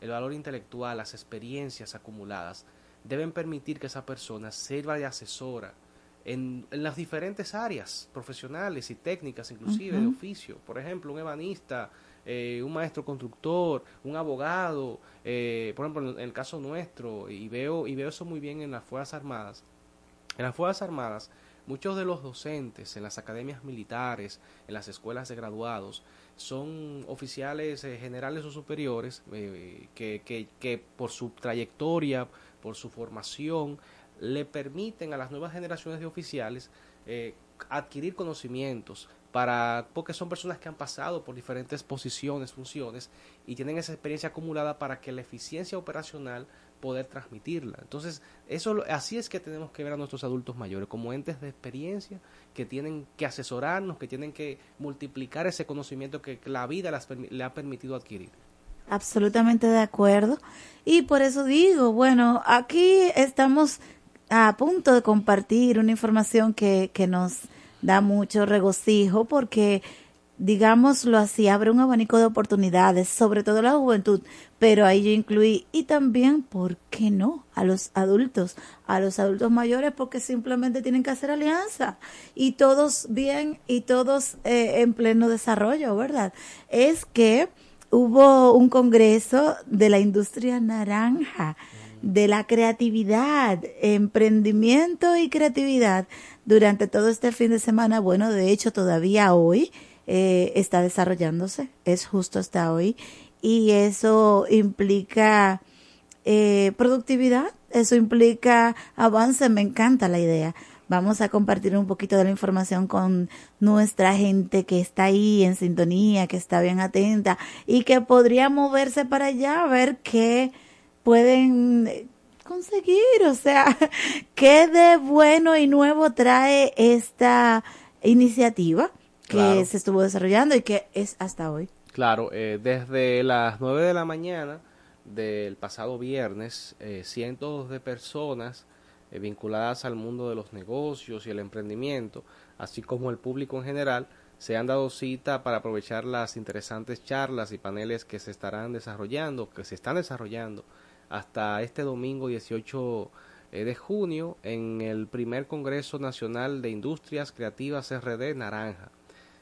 el valor intelectual, las experiencias acumuladas, deben permitir que esa persona sirva de asesora, en, las diferentes áreas profesionales y técnicas, inclusive de oficio. Por ejemplo, un ebanista, eh, un maestro constructor, un abogado, eh, por ejemplo, en el caso nuestro, y veo, y veo eso muy bien en las Fuerzas Armadas. En las Fuerzas Armadas, muchos de los docentes en las academias militares, en las escuelas de graduados, son oficiales eh, generales o superiores que, que, que por su trayectoria, por su formación, le permiten a las nuevas generaciones de oficiales eh, adquirir conocimientos para porque son personas que han pasado por diferentes posiciones, funciones y tienen esa experiencia acumulada para que la eficiencia operacional poder transmitirla. Entonces, eso así es que tenemos que ver a nuestros adultos mayores como entes de experiencia que tienen que asesorarnos, que tienen que multiplicar ese conocimiento que la vida le ha permitido adquirir. Absolutamente de acuerdo. Y por eso digo, bueno, aquí estamos a punto de compartir una información que, que nos da mucho regocijo porque digámoslo así, abre un abanico de oportunidades, sobre todo la juventud, pero ahí yo incluí y también, ¿por qué no? A los adultos, a los adultos mayores, porque simplemente tienen que hacer alianza y todos bien y todos eh, en pleno desarrollo, ¿verdad? Es que hubo un congreso de la industria naranja de la creatividad, emprendimiento y creatividad durante todo este fin de semana. Bueno, de hecho todavía hoy eh, está desarrollándose, es justo hasta hoy, y eso implica eh, productividad, eso implica avance, me encanta la idea. Vamos a compartir un poquito de la información con nuestra gente que está ahí en sintonía, que está bien atenta y que podría moverse para allá a ver qué pueden conseguir, o sea, [LAUGHS] qué de bueno y nuevo trae esta iniciativa que se estuvo desarrollando y que es hasta hoy. Claro, eh, desde las 9 de la mañana del pasado viernes, eh, cientos de personas eh, vinculadas al mundo de los negocios y el emprendimiento, así como el público en general, se han dado cita para aprovechar las interesantes charlas y paneles que se estarán desarrollando, que se están desarrollando hasta este domingo 18 eh, de junio en el primer Congreso Nacional de Industrias Creativas RD Naranja.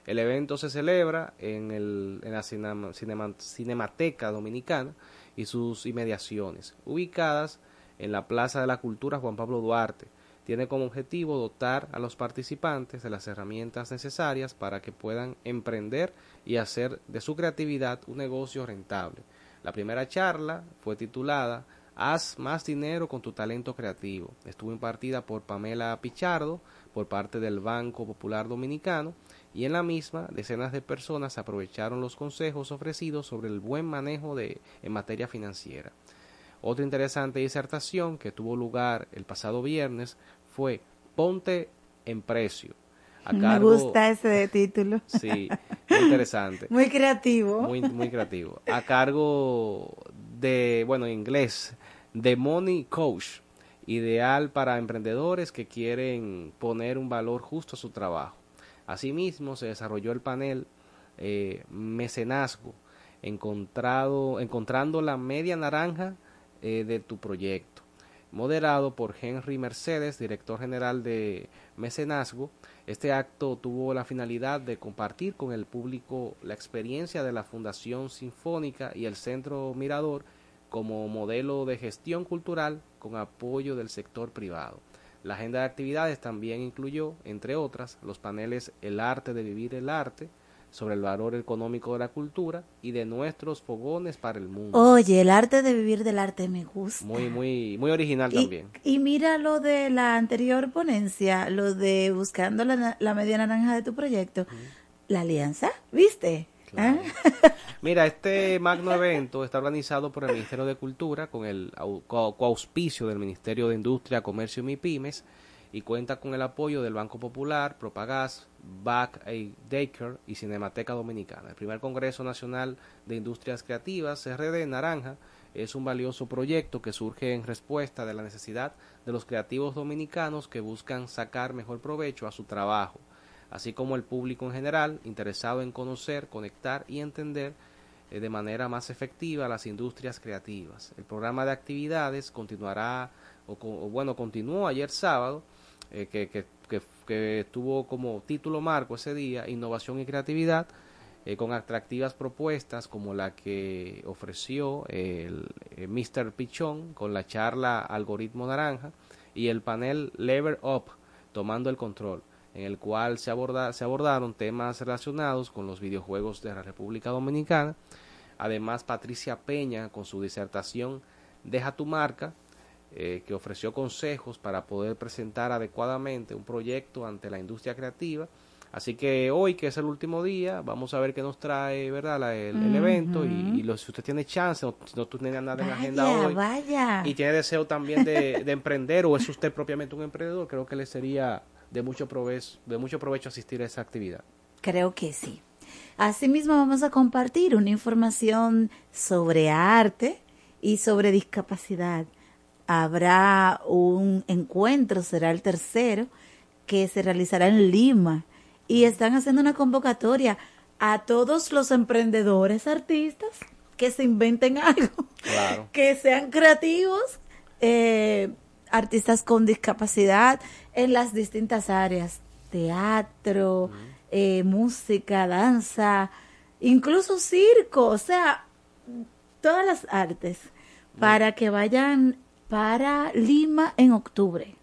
El evento se celebra en, la Cinemateca Dominicana y sus inmediaciones, ubicadas en la Plaza de la Cultura Juan Pablo Duarte. Tiene como objetivo dotar a los participantes de las herramientas necesarias para que puedan emprender y hacer de su creatividad un negocio rentable la primera charla fue titulada Haz más dinero con tu talento creativo. Estuvo impartida por Pamela Pichardo por parte del Banco Popular Dominicano y en la misma decenas de personas aprovecharon los consejos ofrecidos sobre el buen manejo de, en materia financiera. Otra interesante disertación que tuvo lugar el pasado viernes fue Ponte en Precio. A [LAUGHS] Me cargo- gusta ese título. [LAUGHS] Sí, muy interesante. [LAUGHS] Muy creativo. Muy, muy creativo. A cargo de, bueno, en inglés, The Money Coach, ideal para emprendedores que quieren poner un valor justo a su trabajo. Asimismo, se desarrolló el panel eh, Mecenazgo, encontrando la media naranja eh, de tu proyecto, moderado por Henry Mercedes, director general de Mecenazgo. Este acto tuvo la finalidad de compartir con el público la experiencia de la Fundación Sinfónica y el Centro Mirador como modelo de gestión cultural con apoyo del sector privado. La agenda de actividades también incluyó, entre otras, los paneles El arte de vivir el arte, sobre el valor económico de la cultura y de nuestros fogones para el mundo. Oye, el arte de vivir del arte me gusta. Muy, muy, muy original Y, también. y mira lo de la anterior ponencia, lo de buscando la, la media naranja de tu proyecto. La alianza, ¿viste? ¿Ah? [LAUGHS] Mira, este magno evento está organizado por el Ministerio de Cultura con el au- co- coauspicio del Ministerio de Industria, Comercio y MIPIMES y cuenta con el apoyo del Banco Popular, Propagás, Back Daycare y Cinemateca Dominicana. El primer Congreso Nacional de Industrias Creativas, CRD Naranja, es un valioso proyecto que surge en respuesta de la necesidad de los creativos dominicanos que buscan sacar mejor provecho a su trabajo así como el público en general interesado en conocer, conectar y entender eh, de manera más efectiva las industrias creativas. El programa de actividades continuará, o, bueno, continuó ayer sábado, eh, que, que, que, tuvo como título marco ese día Innovación y Creatividad, eh, con atractivas propuestas como la que ofreció el eh, Mr. Pichón con la charla Algoritmo Naranja y el panel Lever Up, tomando el control en el cual se, aborda, se abordaron temas relacionados con los videojuegos de la República Dominicana. Además, Patricia Peña, con su disertación Deja tu marca, eh, que ofreció consejos para poder presentar adecuadamente un proyecto ante la industria creativa. Así que hoy, que es el último día, vamos a ver qué nos trae ¿verdad? La- el, el evento y, y lo- si usted tiene chance, o si no tiene nada en la agenda hoy, vaya. y tiene deseo también de, de [LAUGHS] emprender o es usted propiamente un emprendedor, creo que le sería de mucho provecho, de mucho provecho asistir a esa actividad. Creo que sí. Asimismo, vamos a compartir una información sobre arte y sobre discapacidad. Habrá un encuentro, será el tercero, que se realizará en Lima. Y están haciendo una convocatoria a todos los emprendedores artistas que se inventen algo, Claro. [LAUGHS] que sean creativos, eh, artistas con discapacidad en las distintas áreas, teatro, eh, música, danza, incluso circo, o sea, todas las artes, para que vayan para Lima en octubre.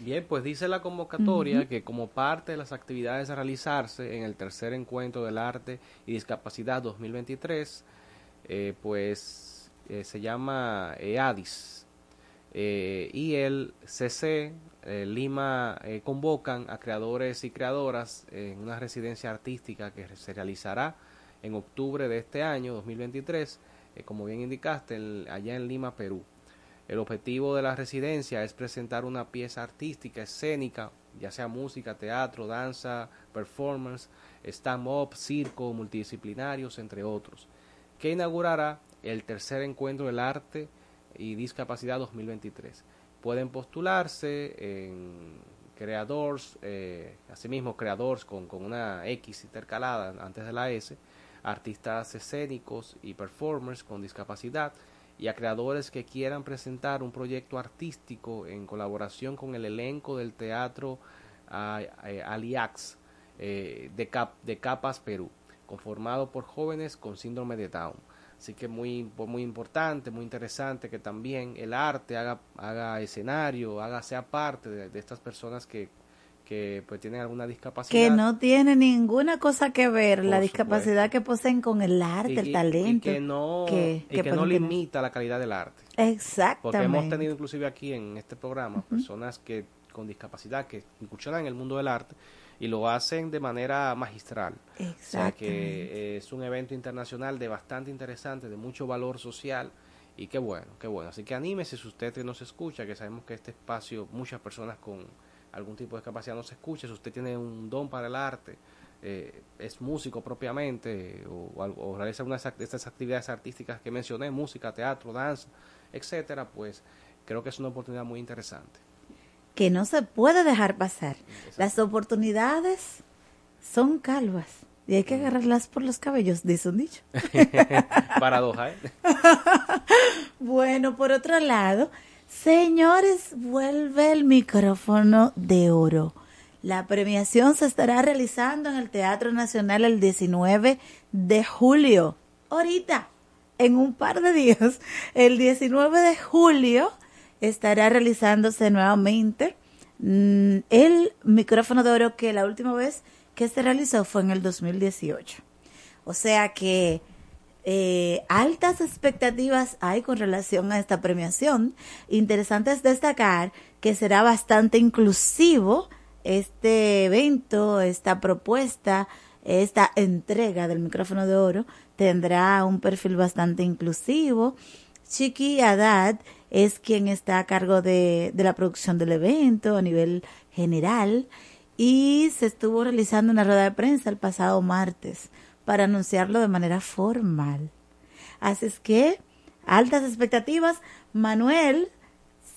Bien, pues dice la convocatoria que como parte de las actividades a realizarse en el tercer encuentro del arte y discapacidad 2023, eh, pues eh, se llama EADIS eh, y el CC eh, Lima eh, convocan a creadores y creadoras en una residencia artística que se realizará en octubre de este año 2023, eh, como bien indicaste, allá en Lima, Perú. El objetivo de la residencia es presentar una pieza artística, escénica, ya sea música, teatro, danza, performance, stand-up, circo, multidisciplinarios, entre otros, que inaugurará el tercer encuentro del arte y discapacidad 2023. Pueden postularse en creadores, eh, asimismo creadores con, con una X intercalada antes de la S, artistas escénicos y performers con discapacidad y a creadores que quieran presentar un proyecto artístico en colaboración con el elenco del teatro eh, Aliax eh, de, Cap- de Capas, Perú, conformado por jóvenes con síndrome de Down. Así que muy, muy importante, muy interesante que también el arte haga, haga escenario, haga sea parte de, de estas personas que, que pues tienen alguna discapacidad. Que no tiene ninguna cosa que ver la discapacidad que poseen con el arte, y, el y- y talento. que no, que- y que que no limita la calidad del arte. Exactamente. Porque hemos tenido inclusive aquí en este programa personas que con discapacidad que incursionan en el mundo del arte y lo hacen de manera magistral. O sea que eh, es un evento internacional de bastante interesante, de mucho valor social Y qué bueno, qué bueno. Así que anímese si usted nos escucha, que sabemos que este espacio, muchas personas con algún tipo de discapacidad nos escucha. Si usted tiene un don para el arte, eh, es músico propiamente, o, algo- o realiza una de estas actividades artísticas que mencioné, música, teatro, danza, etcétera, pues creo que es una oportunidad muy interesante. Que no se puede dejar pasar. Las oportunidades son calvas y hay que agarrarlas por los cabellos, dice un dicho. [LAUGHS] [LAUGHS] Paradoja, ¿eh? Bueno, por otro lado, señores, vuelve el micrófono de oro. La premiación se estará realizando en el Teatro Nacional el 19 de julio. Ahorita, en un par de días, el 19 de julio estará realizándose nuevamente mm, el micrófono de oro que la última vez que se realizó fue en el 2018. O sea que eh, altas expectativas hay con relación a esta premiación. Interesante es destacar que será bastante inclusivo este evento, esta propuesta, esta entrega del micrófono de oro tendrá un perfil bastante inclusivo. Chiqui Haddad es quien está a cargo de, de la producción del evento a nivel general y se estuvo realizando una rueda de prensa el pasado martes para anunciarlo de manera formal. Así es que, altas expectativas. Manuel,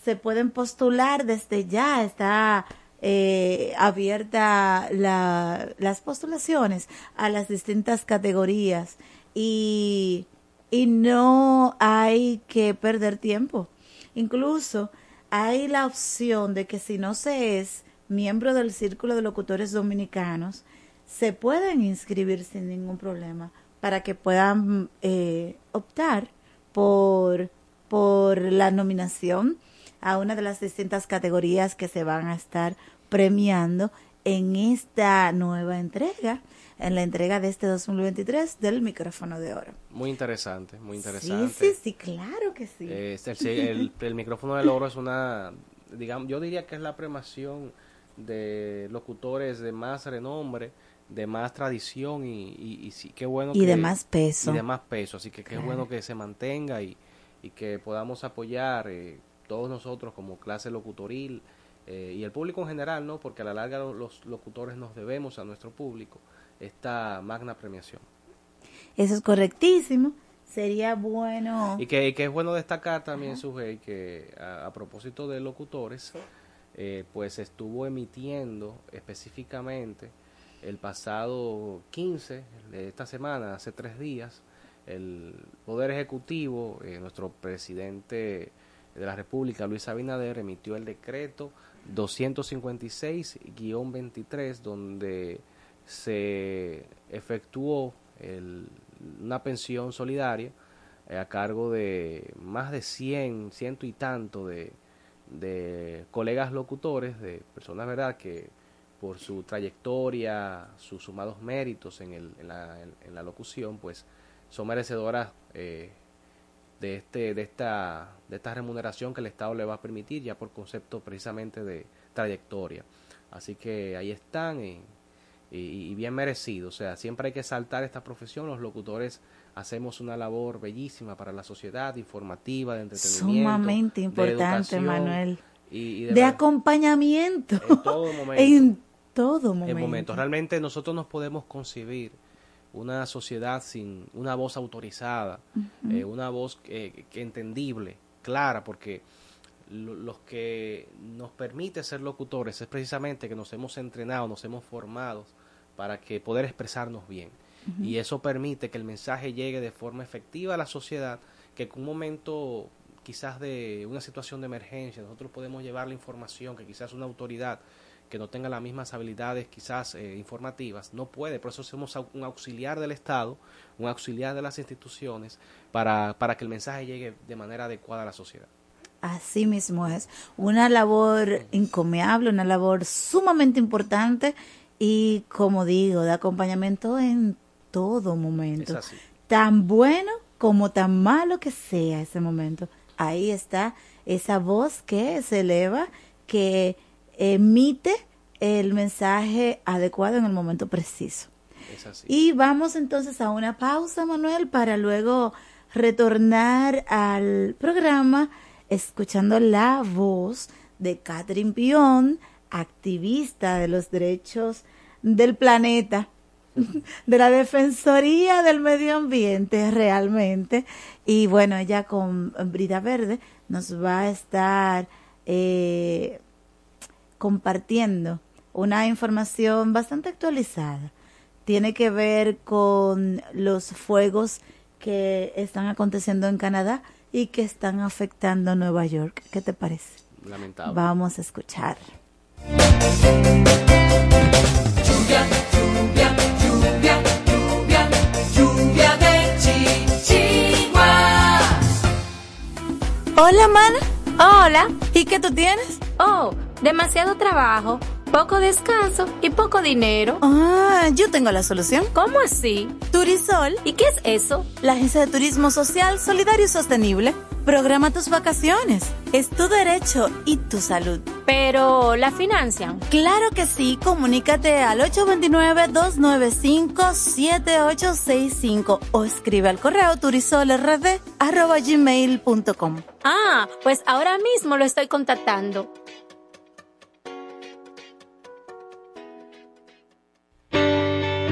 se pueden postular desde ya, está eh, abierta la, las postulaciones a las distintas categorías y, y no hay que perder tiempo. Incluso hay la opción de que si no se es miembro del Círculo de Locutores Dominicanos, se pueden inscribir sin ningún problema para que puedan eh, optar por, por la nominación a una de las distintas categorías que se van a estar premiando en esta nueva entrega, en la entrega de este 2023 del micrófono de oro. Muy interesante, muy interesante. Sí, sí, sí, claro que sí. Eh, el, el- el micrófono del oro es una, digamos, yo diría que es la premación de locutores de más renombre, de más tradición y, y, y sí, qué bueno Y que- de más peso. Y de más peso, así que qué Claro. bueno que se mantenga y, y que podamos apoyar eh, todos nosotros como clase locutoril eh, y el público en general, ¿no? Porque a la larga lo- los locutores nos debemos a nuestro público esta magna premiación. Eso es correctísimo. Sería bueno. Y que, y que es bueno destacar también, Sujei, que a, a propósito de locutores, eh, pues estuvo emitiendo específicamente el pasado 15 de esta semana, hace tres días, el Poder Ejecutivo, eh, nuestro presidente de la República, Luis Abinader, emitió el decreto 256-23, donde se efectuó el- una pensión solidaria eh, a cargo de más de 100, ciento y tanto de, de colegas locutores, de personas, ¿verdad?, que por su trayectoria, sus sumados méritos en, el, en, la, en- la locución, pues son merecedoras eh, de, este, de, esta, de esta remuneración que el Estado le va a permitir ya por concepto precisamente de trayectoria. Así que ahí están y- y bien merecido. O sea, siempre hay que saltar esta profesión. Los locutores hacemos una labor bellísima para la sociedad, informativa, de entretenimiento. Sumamente importante, Manuel. Y, y de, acompañamiento. en todo [LAUGHS] momento. En todo momento. en momentos. Realmente nosotros nos podemos concebir una sociedad sin una voz autorizada, eh, una voz que, que entendible, clara, porque lo- los que nos permite ser locutores es precisamente que nos hemos entrenado, nos hemos formado para que poder expresarnos bien. Y eso permite que el mensaje llegue de forma efectiva a la sociedad, que en un momento quizás de una situación de emergencia, nosotros podemos llevar la información que quizás una autoridad que no tenga las mismas habilidades quizás eh, informativas, no puede. Por eso somos un auxiliar del Estado, un auxiliar de las instituciones, para, para que el mensaje llegue de manera adecuada a la sociedad. Así mismo es. Una labor encomiable, una labor sumamente importante y, como digo, de acompañamiento en todo momento. Tan bueno como tan malo que sea ese momento. Ahí está esa voz que se eleva, que emite el mensaje adecuado en el momento preciso. Es así. Y vamos entonces a una pausa, Manuel, para luego retornar al programa escuchando la voz de Catherine Pion, activista de los derechos del planeta, [LAUGHS] de la Defensoría del Medio Ambiente realmente. Y bueno, ella con Brida Verde nos va a estar eh, compartiendo una información bastante actualizada. Tiene que ver con los fuegos que están aconteciendo en Canadá y que están afectando a Nueva York. ¿Qué te parece? Lamentable. Vamos a escuchar. Lluvia, lluvia, lluvia, lluvia, lluvia de chichiguas. Hola, mana. Hola. ¿Y qué tú tienes? Oh, demasiado trabajo, poco descanso y poco dinero. Ah, yo tengo la solución. ¿Cómo así? Turisol. ¿Y qué es eso? La agencia de turismo social, solidario y sostenible. Programa tus vacaciones. Es tu derecho y tu salud. Pero, ¿la financian? Claro que sí. Comunícate al 829-295-7865 o escribe al correo turisolrd.gmail.com. Ah, pues ahora mismo lo estoy contactando.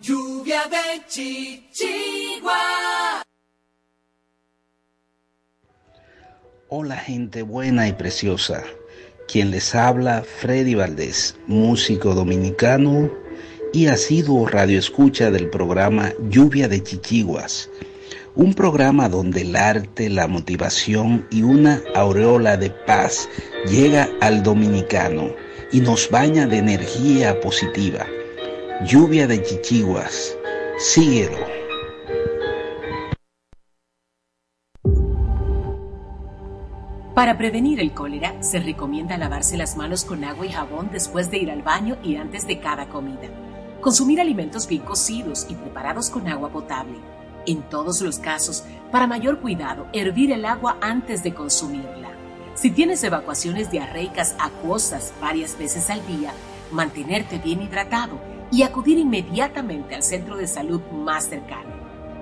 Lluvia de chichigua. Hola gente buena y preciosa. Quien les habla, Freddy Valdés, músico dominicano y asiduo radioescucha del programa Lluvia de Chichiguas. Un programa donde el arte, la motivación y una aureola de paz llega al dominicano y nos baña de energía positiva. Lluvia de Chichiguas. Síguelo. Para prevenir el cólera, se recomienda lavarse las manos con agua y jabón después de ir al baño y antes de cada comida. Consumir alimentos bien cocidos y preparados con agua potable. En todos los casos, para mayor cuidado, hervir el agua antes de consumirla. Si tienes evacuaciones diarreicas acuosas varias veces al día, mantenerte bien hidratado y acudir inmediatamente al centro de salud más cercano.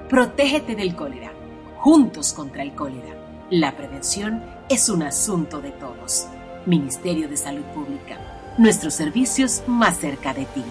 Protégete del cólera. Juntos contra el cólera. La prevención es un asunto de todos. Ministerio de Salud Pública. Nuestros servicios más cerca de ti.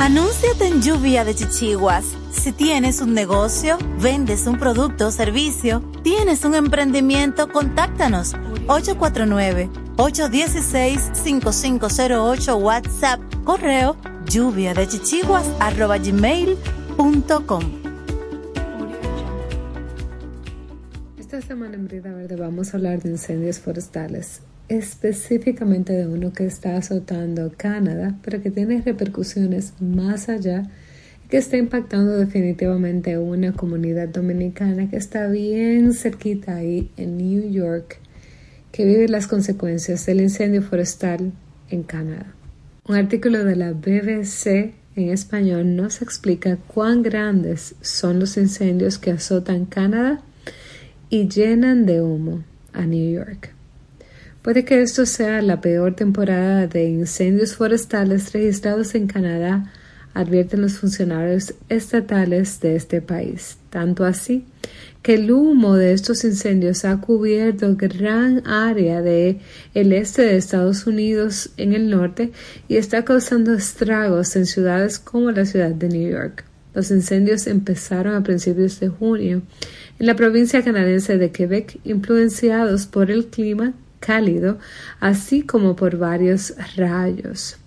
Anúnciate en Lluvia de Chichiguas. Si tienes un negocio, vendes un producto o servicio, tienes un emprendimiento, contáctanos 849-816-5508 WhatsApp, correo lluvia de chichiguas arroba gmail.com. Esta semana en Brida Verde vamos a hablar de incendios forestales, específicamente de uno que está azotando Canadá, pero que tiene repercusiones más allá y que está impactando definitivamente una comunidad dominicana que está bien cerquita ahí en New York, que vive las consecuencias del incendio forestal en Canadá. Un artículo de la BBC en español nos explica cuán grandes son los incendios que azotan Canadá y llenan de humo a New York. Puede que esto sea la peor temporada de incendios forestales registrados en Canadá advierten los funcionarios estatales de este país. Tanto así que el humo de estos incendios ha cubierto gran área de el este de Estados Unidos en el norte y está causando estragos en ciudades como la ciudad de New York. Los incendios empezaron a principios de junio en la provincia canadiense de Quebec, influenciados por el clima cálido, así como por varios rayos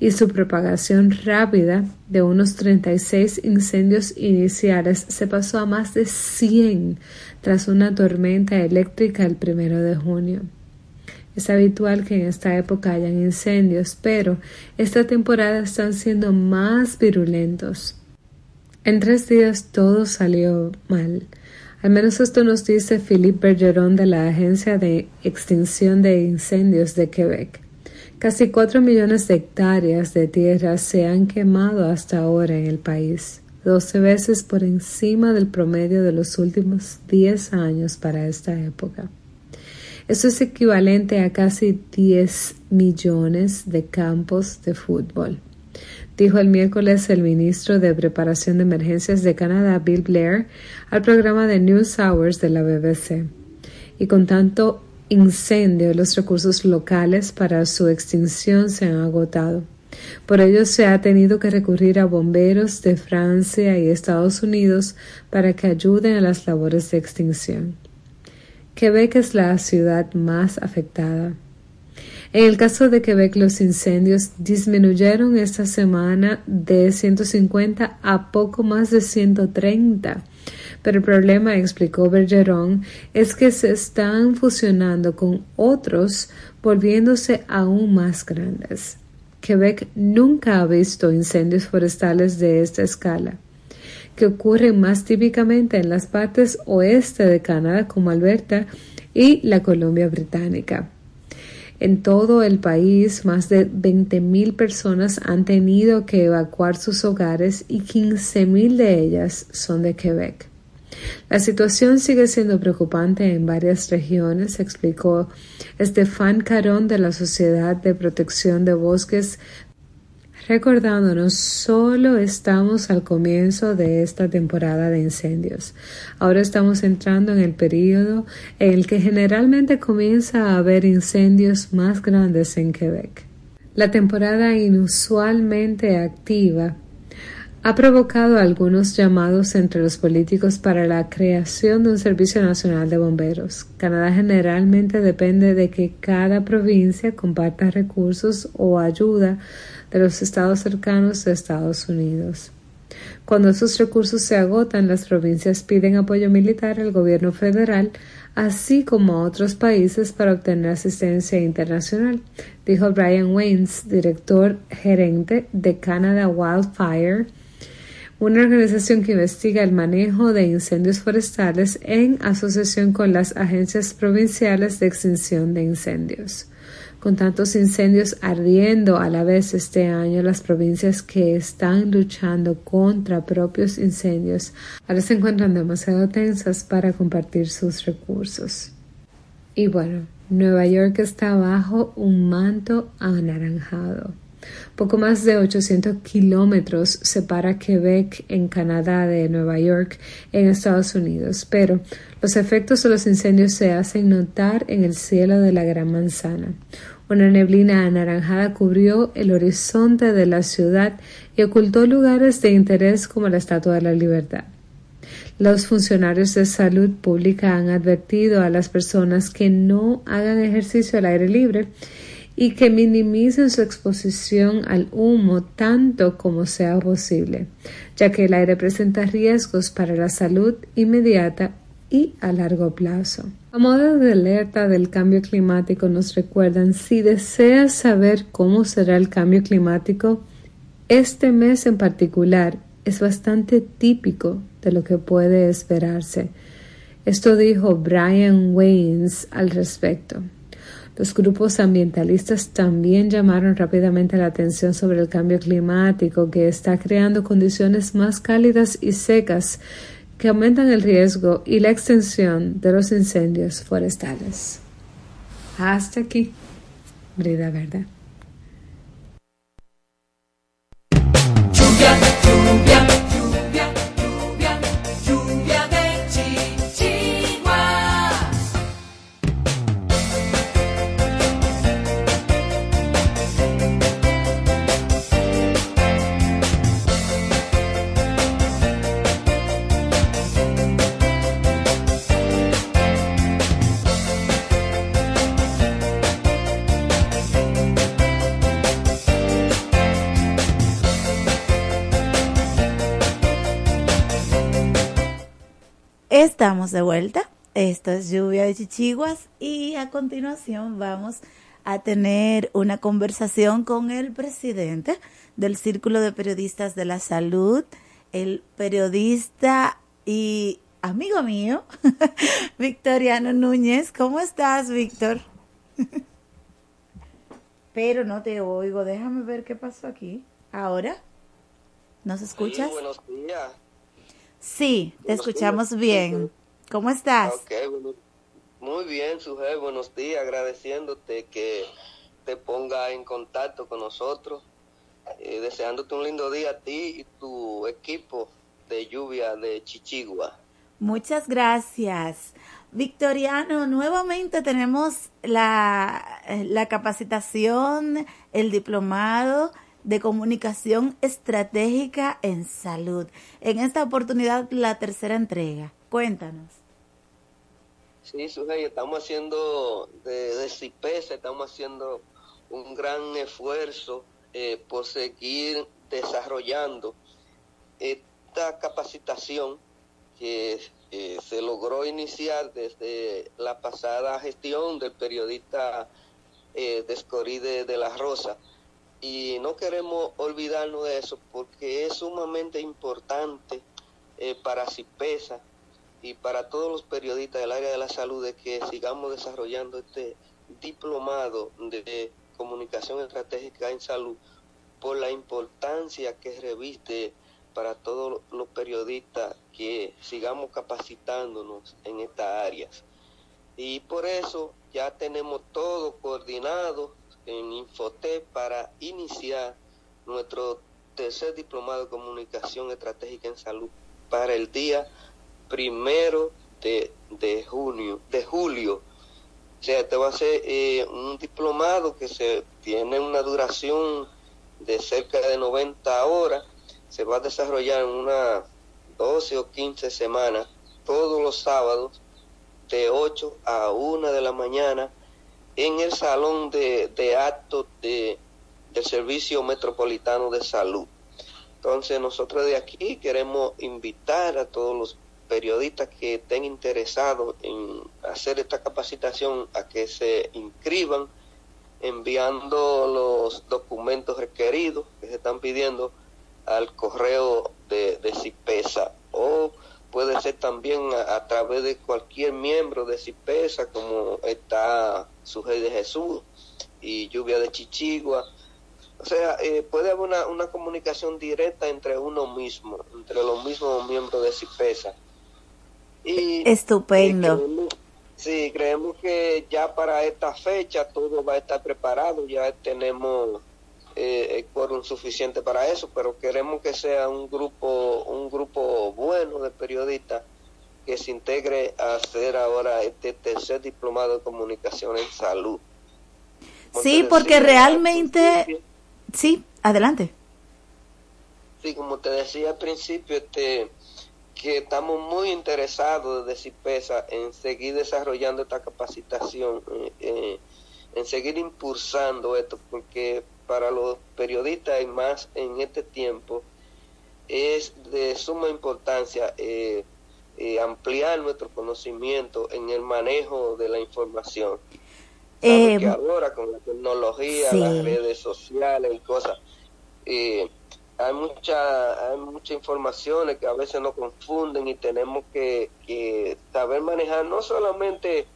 y su propagación rápida de unos 36 incendios iniciales se pasó a más de 100 tras una tormenta eléctrica el primero de junio. Es habitual que en esta época hayan incendios, pero esta temporada están siendo más virulentos. En tres días todo salió mal. Al menos esto nos dice Philippe Bergeron de la Agencia de Extinción de Incendios de Quebec. Casi cuatro millones de hectáreas de tierra se han quemado hasta ahora en el país, doce veces por encima del promedio de los últimos diez años para esta época. Esto es equivalente a casi 10 millones de campos de fútbol, dijo el miércoles el ministro de Preparación de Emergencias de Canadá, Bill Blair, al programa de News Hours de la BBC. Y con tanto incendio, los recursos locales para su extinción se han agotado. Por ello se ha tenido que recurrir a bomberos de Francia y Estados Unidos para que ayuden a las labores de extinción. Quebec es la ciudad más afectada. En el caso de Quebec, los incendios disminuyeron esta semana de 150 a poco más de 130 pero el problema, explicó Bergeron, es que se están fusionando con otros, volviéndose aún más grandes. Quebec nunca ha visto incendios forestales de esta escala, que ocurren más típicamente en las partes oeste de Canadá como Alberta y la Columbia Británica. En todo el país, más de 20.000 personas han tenido que evacuar sus hogares y 15.000 de ellas son de Quebec. La situación sigue siendo preocupante en varias regiones, explicó Estefan Carón de la Sociedad de Protección de Bosques, recordándonos solo estamos al comienzo de esta temporada de incendios. Ahora estamos entrando en el periodo en el que generalmente comienza a haber incendios más grandes en Quebec. La temporada inusualmente activa ha provocado algunos llamados entre los políticos para la creación de un Servicio Nacional de Bomberos. Canadá generalmente depende de que cada provincia comparta recursos o ayuda de los estados cercanos de Estados Unidos. Cuando esos recursos se agotan, las provincias piden apoyo militar al gobierno federal, así como a otros países para obtener asistencia internacional, dijo Brian Waynes, director gerente de Canada Wildfire una organización que investiga el manejo de incendios forestales en asociación con las agencias provinciales de extinción de incendios. Con tantos incendios ardiendo a la vez este año, las provincias que están luchando contra propios incendios ahora se encuentran demasiado tensas para compartir sus recursos. Y bueno, Nueva York está bajo un manto anaranjado. Poco más de 800 kilómetros separa Quebec en Canadá de Nueva York en Estados Unidos, pero los efectos de los incendios se hacen notar en el cielo de la Gran Manzana. Una neblina anaranjada cubrió el horizonte de la ciudad y ocultó lugares de interés como la Estatua de la Libertad. Los funcionarios de salud pública han advertido a las personas que no hagan ejercicio al aire libre y que minimicen su exposición al humo tanto como sea posible, ya que el aire presenta riesgos para la salud inmediata y a largo plazo. A modo de alerta del cambio climático nos recuerdan si deseas saber cómo será el cambio climático, este mes en particular es bastante típico de lo que puede esperarse. Esto dijo Brian Waynes al respecto. Los grupos ambientalistas también llamaron rápidamente la atención sobre el cambio climático que está creando condiciones más cálidas y secas que aumentan el riesgo y la extensión de los incendios forestales. Hasta aquí, Brida Verde. Lluvia, Estamos de vuelta. Esto es Lluvia de Chichiguas y a continuación vamos a tener una conversación con el presidente del Círculo de Periodistas de la Salud, el periodista y amigo mío, [LAUGHS] Victoriano Núñez. ¿Cómo estás, Víctor? [LAUGHS] Pero no te oigo. Déjame ver qué pasó aquí. ¿Ahora? ¿Nos escuchas? Sí, buenos días. Sí, te escuchamos días. bien. ¿Cómo estás? Ok, bueno, muy bien, Sujei, buenos días, agradeciéndote que te ponga en contacto con nosotros, eh, deseándote un lindo día a ti y tu equipo de lluvia de Chichigua. Muchas gracias. Victoriano, nuevamente tenemos la, la capacitación, el diplomado de comunicación estratégica en salud. En esta oportunidad, la tercera entrega. Cuéntanos. Sí, Sujei, estamos haciendo de, de estamos haciendo un gran esfuerzo eh, por seguir desarrollando esta capacitación que eh, se logró iniciar desde la pasada gestión del periodista eh, Descoride de la Rosa. Y no queremos olvidarnos de eso porque es sumamente importante eh, para CIPESA y para todos los periodistas del área de la salud de que sigamos desarrollando este diplomado de comunicación estratégica en salud por la importancia que reviste para todos los periodistas que sigamos capacitándonos en estas áreas. Y por eso ya tenemos todo coordinado en Infotep para iniciar nuestro tercer diplomado de comunicación estratégica en salud para el día primero de, de junio, de julio. O sea, este va a ser eh, un diplomado que se tiene una duración de cerca de 90 horas. Se va a desarrollar en unas 12 o 15 semanas, todos los sábados, de 8 a 1 de la mañana, en el salón de, de actos de, del Servicio Metropolitano de Salud. Entonces nosotros de aquí queremos invitar a todos los periodistas que estén interesados en hacer esta capacitación a que se inscriban enviando los documentos requeridos que se están pidiendo al correo de, de CIPESA o puede ser también a, a través de cualquier miembro de CIPESA como está Sujei de Jesús y Lluvia de Chichigua o sea, eh, puede haber una, una comunicación directa entre uno mismo, entre los mismos miembros de CIPESA. Y Estupendo. creemos- sí, creemos que ya para esta fecha todo va a estar preparado, ya tenemos eh, el quórum suficiente para eso, pero queremos que sea un grupo, un grupo bueno de periodistas que se integre a hacer ahora este tercer diplomado de comunicación en salud. Sí, porque realmente... Sí, adelante. Sí, como te decía al principio, este, que estamos muy interesados desde CIPESA en seguir desarrollando esta capacitación, eh, eh, en seguir impulsando esto, porque para los periodistas y más en este tiempo es de suma importancia eh, eh, ampliar nuestro conocimiento en el manejo de la información. Eh, que ahora con la tecnología, sí. las redes sociales y cosas, eh, hay mucha hay muchas informaciones que a veces nos confunden y tenemos que, que saber manejar no solamente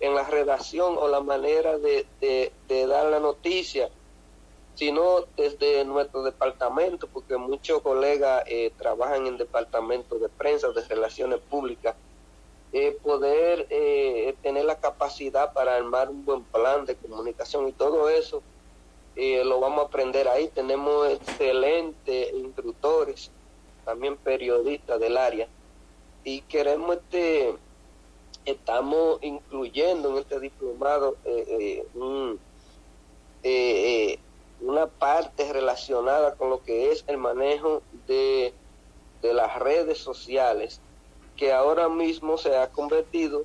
en la redacción o la manera de, de, de dar la noticia, sino desde nuestro departamento, porque muchos colegas eh, trabajan en departamentos de prensa, de relaciones públicas, eh, poder eh, tener la capacidad para armar un buen plan de comunicación y todo eso eh, lo vamos a aprender ahí. Tenemos excelentes instructores, también periodistas del área y queremos este estamos incluyendo en este diplomado eh, un, una parte relacionada con lo que es el manejo de, de las redes sociales que ahora mismo se ha convertido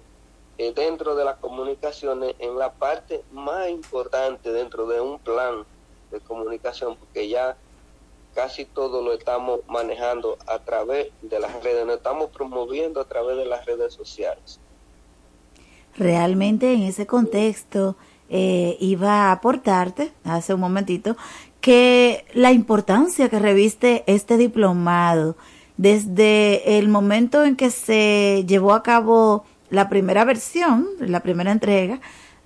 eh, dentro de las comunicaciones en la parte más importante dentro de un plan de comunicación porque ya casi todo lo estamos manejando a través de las redes, nos estamos promoviendo a través de las redes sociales. Realmente en ese contexto eh, iba a aportarte hace un momentito que la importancia que reviste este diplomado desde el momento en que se llevó a cabo la primera versión, la primera entrega,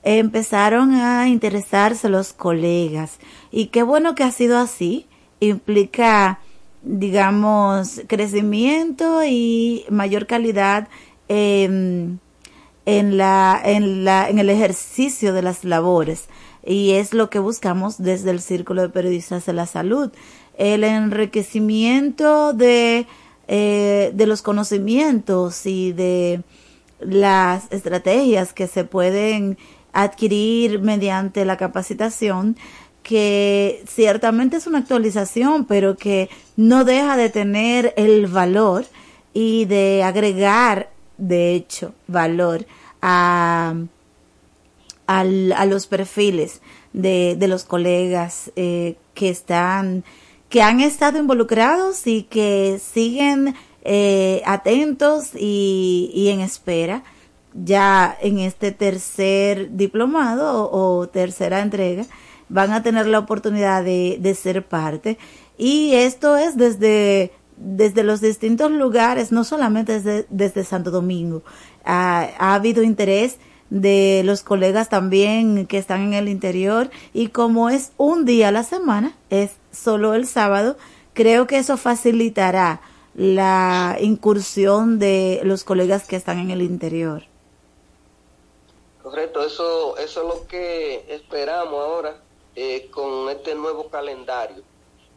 empezaron a interesarse los colegas. Y qué bueno que ha sido así. Implica, digamos, crecimiento y mayor calidad en, en, la, en, la, en el ejercicio de las labores. Y es lo que buscamos desde el Círculo de Periodistas de la Salud. El enriquecimiento de, eh, de los conocimientos y de las estrategias que se pueden adquirir mediante la capacitación que ciertamente es una actualización, pero que no deja de tener el valor y de agregar, de hecho, valor a, a los perfiles de, de los colegas eh, que están, que han estado involucrados y que siguen eh, atentos y, y en espera ya en este tercer diplomado o, tercera entrega van a tener la oportunidad de, de ser parte. Y esto es desde desde los distintos lugares, no solamente desde, desde Santo Domingo. Ha, ha, habido interés de los colegas también que están en el interior y como es un día a la semana, es solo el sábado, creo que eso facilitará la incursión de los colegas que están en el interior. Correcto, eso, eso es lo que esperamos ahora eh, con este nuevo calendario,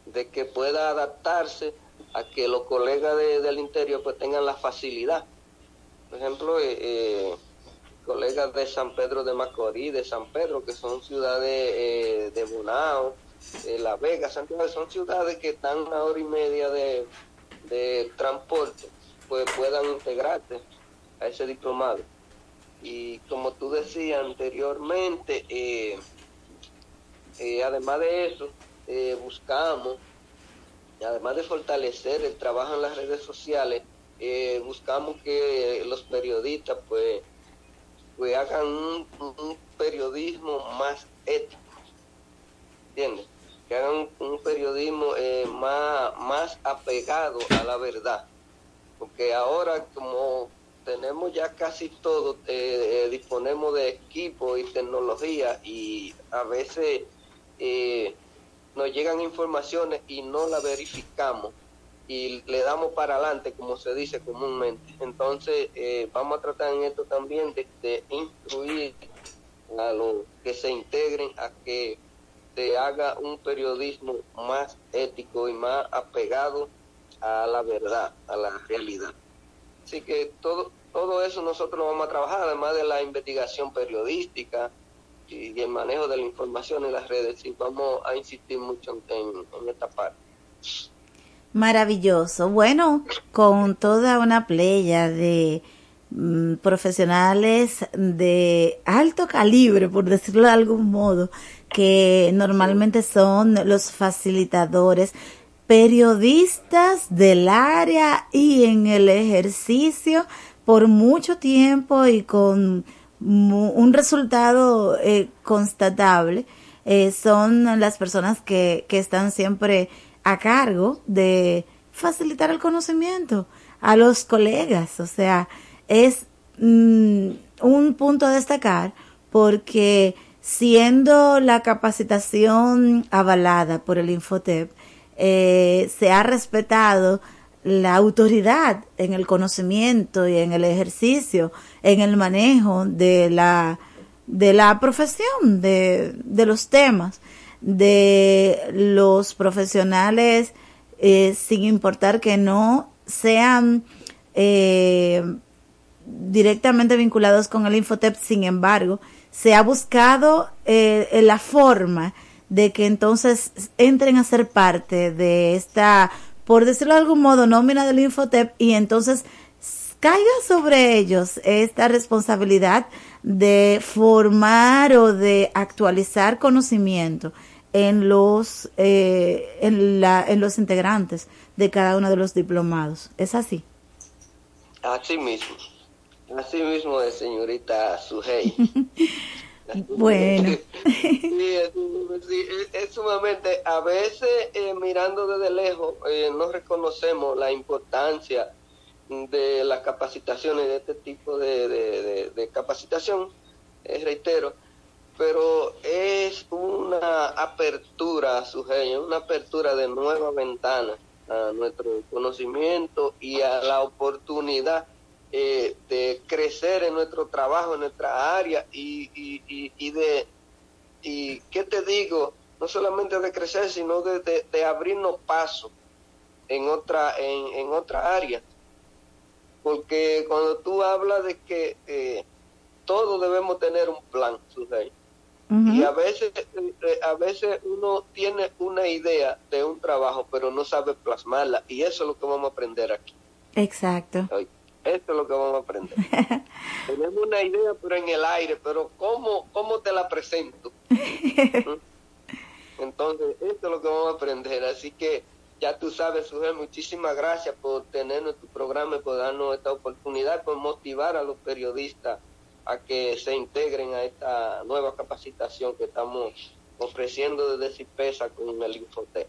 de que pueda adaptarse a que los colegas de, del interior pues tengan la facilidad. Por ejemplo, eh, eh, colegas de San Pedro de Macorís, de San Pedro, que son ciudades eh, de Bonao, La Vega, Santiago, son ciudades que están una hora y media de, de transporte, pues puedan integrarse a ese diplomado. Y como tú decías anteriormente, eh, además de eso, buscamos, además de fortalecer el trabajo en las redes sociales, eh, buscamos que los periodistas pues, pues hagan un, periodismo más ético, ¿entiendes? Que hagan un periodismo eh, más, más apegado a la verdad. Porque ahora como tenemos ya casi todo, eh, eh, disponemos de equipo y tecnología y a veces eh, nos llegan informaciones y no la verificamos y le damos para adelante, como se dice comúnmente. Entonces, eh, vamos a tratar en esto también de, de instruir a los que se integren a que se haga un periodismo más ético y más apegado a la verdad, a la realidad. Así que todo, todo eso nosotros lo vamos a trabajar, además de la investigación periodística y, el manejo de la información en las redes, y vamos a insistir mucho en, en esta parte. Maravilloso. Bueno, con toda una playa de mm, profesionales de alto calibre, por decirlo de algún modo, que normalmente son los facilitadores, periodistas del área y en el ejercicio por mucho tiempo y con un resultado eh, constatable, eh, son las personas que, que están siempre a cargo de facilitar el conocimiento a los colegas. O sea, es mm, un punto a destacar porque siendo la capacitación avalada por el Infotep, eh, se ha respetado la autoridad en el conocimiento y en el ejercicio, en el manejo de la, de la profesión, de, de los temas, de los profesionales, eh, sin importar que no sean eh, directamente vinculados con el Infotep, sin embargo, se ha buscado eh, la forma de que entonces entren a ser parte de esta por decirlo de algún modo, nómina del Infotep y entonces caiga sobre ellos esta responsabilidad de formar o de actualizar conocimiento en los, eh, en, la, en los integrantes de cada uno de los diplomados. ¿Es así? Así mismo. Así mismo es, señorita Sujei. [LAUGHS] bueno. [LAUGHS] sí, es, sí, es- es sumamente, a veces eh, mirando desde lejos eh, no reconocemos la importancia de las capacitaciones, de este tipo de, de- capacitación, eh, reitero, pero es una apertura, Sujei, una apertura de nuevas ventanas a nuestro conocimiento y a la oportunidad eh, de crecer en nuestro trabajo, en nuestra área y, y, y, y de, y qué te digo, no solamente de crecer, sino de, de, de abrirnos paso en otra, en, en otra área. Porque cuando tú hablas de que eh, todos debemos tener un plan, Sujei, y a veces, eh, eh, a veces uno tiene una idea de un trabajo, pero no sabe plasmarla, y eso es lo que vamos a aprender aquí. Exacto. Esto es lo que vamos a aprender. [LAUGHS] Tenemos una idea, pero en el aire, pero ¿cómo, cómo te la presento? [LAUGHS] ¿Mm? Entonces, esto es lo que vamos a aprender. Así que ya tú sabes, Sujel, muchísimas gracias por tenernos en tu programa y por darnos esta oportunidad, por motivar a los periodistas a que se integren a esta nueva capacitación que estamos ofreciendo desde CIPESA con el Infotec.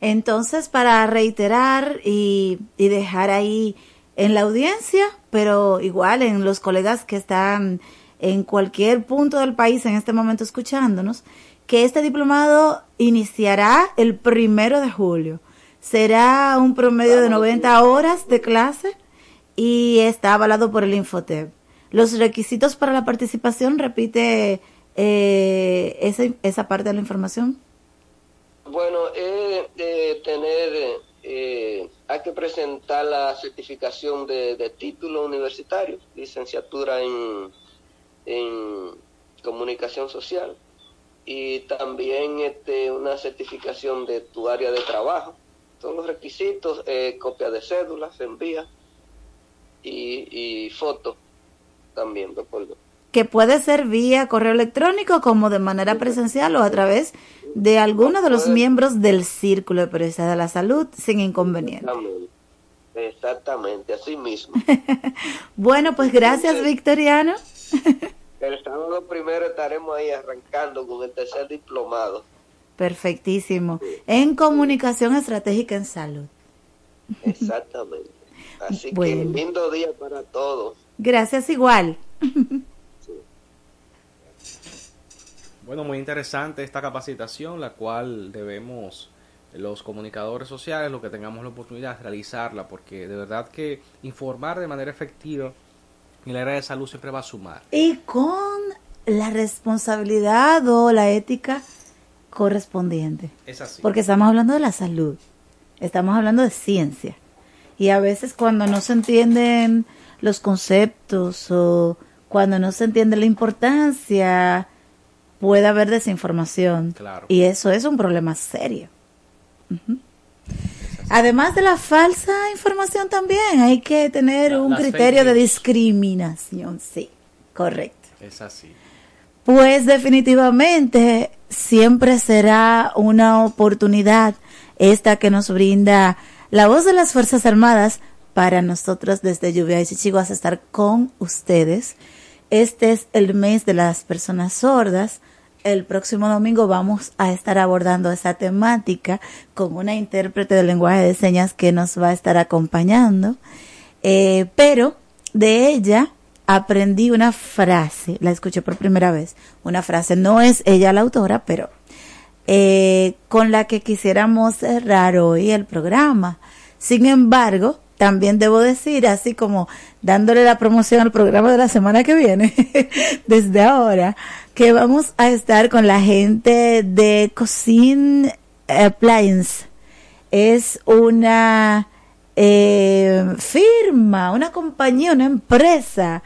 Entonces, para reiterar y dejar ahí en la audiencia, pero igual en los colegas que están en cualquier punto del país en este momento escuchándonos, que este diplomado iniciará el primero de julio. Será un promedio de 90 horas de clase y está avalado por el Infotep. Los requisitos para la participación, repite eh, esa, esa parte de la información. Bueno, eh, tener, eh, hay que presentar la certificación de, de título universitario, licenciatura en, en comunicación social y también este, una certificación de tu área de trabajo. Todos los requisitos, eh, copia de cédula, se envía y, y foto también, de acuerdo. que puede ser vía correo electrónico como de manera presencial o a través de alguno de los miembros del Círculo de Periodistas de la Salud sin inconveniente. Exactamente, exactamente, así mismo. [LAUGHS] Bueno, pues gracias Victoriano. El sábado primero estaremos ahí arrancando con el tercer diplomado. Perfectísimo. En comunicación estratégica en salud. Exactamente. Así Bueno. que lindo día para todos. Gracias igual. Bueno, muy interesante esta capacitación, la cual debemos los comunicadores sociales, lo que tengamos la oportunidad de realizarla, porque de verdad que informar de manera efectiva en el área de salud siempre va a sumar. Y con la responsabilidad o la ética correspondiente. Es así. Porque estamos hablando de la salud, estamos hablando de ciencia. Y a veces cuando no se entienden los conceptos o cuando no se entiende la importancia, puede haber desinformación. Claro. Y eso es un problema serio. Además de la falsa información también, hay que tener La- un criterio de discriminación, sí, correcto. Es así. Pues definitivamente siempre será una oportunidad esta que nos brinda la voz de las Fuerzas Armadas para nosotros desde Lluvia y Chichiguas estar con ustedes. Este es el mes de las personas sordas. El próximo domingo vamos a estar abordando esa temática con una intérprete de lenguaje de señas que nos va a estar acompañando. Eh, pero de ella aprendí una frase, la escuché por primera vez, una frase, no es ella la autora, pero eh, con la que quisiéramos cerrar hoy el programa. Sin embargo, también debo decir, así como dándole la promoción al programa de la semana que viene, [LAUGHS] desde ahora, que vamos a estar con la gente de Cocine Appliance. Es una eh, firma, una compañía, una empresa,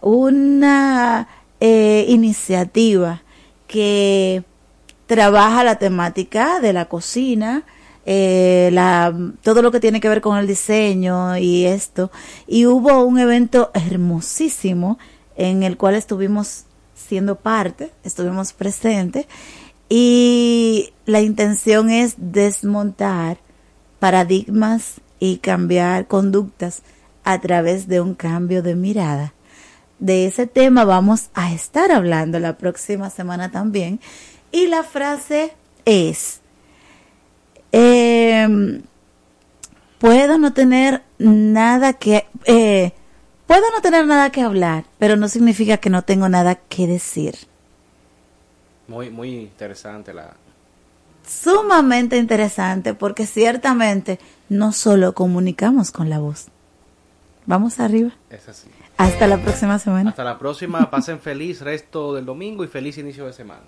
una eh, iniciativa que trabaja la temática de la cocina, eh, la, todo lo que tiene que ver con el diseño y esto. Y hubo un evento hermosísimo en el cual estuvimos siendo parte, estuvimos presentes Y la intención es desmontar paradigmas y cambiar conductas a través de un cambio de mirada. De ese tema vamos a estar hablando la próxima semana también. Y la frase es, em, puedo no tener nada que, eh, puedo no tener nada que hablar, pero no significa que no tengo nada que decir. Muy, muy interesante la... Sumamente interesante porque ciertamente no solo comunicamos con la voz. Vamos arriba. Es así. Hasta la próxima semana. Hasta la próxima. Pasen feliz resto del domingo y feliz inicio de semana.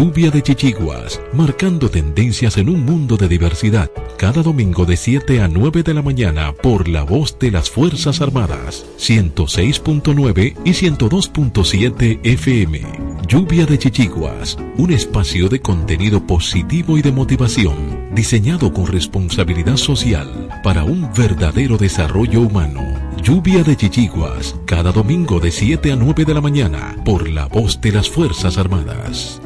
Lluvia de Chichiguas, marcando tendencias en un mundo de diversidad. Cada domingo de 7 a 9 de la mañana por la voz de las Fuerzas Armadas, 106.9 y 102.7 FM. Lluvia de Chichiguas, un espacio de contenido positivo y de motivación, diseñado con responsabilidad social para un verdadero desarrollo humano. Lluvia de Chichiguas, cada domingo de 7 a 9 de la mañana por la voz de las Fuerzas Armadas.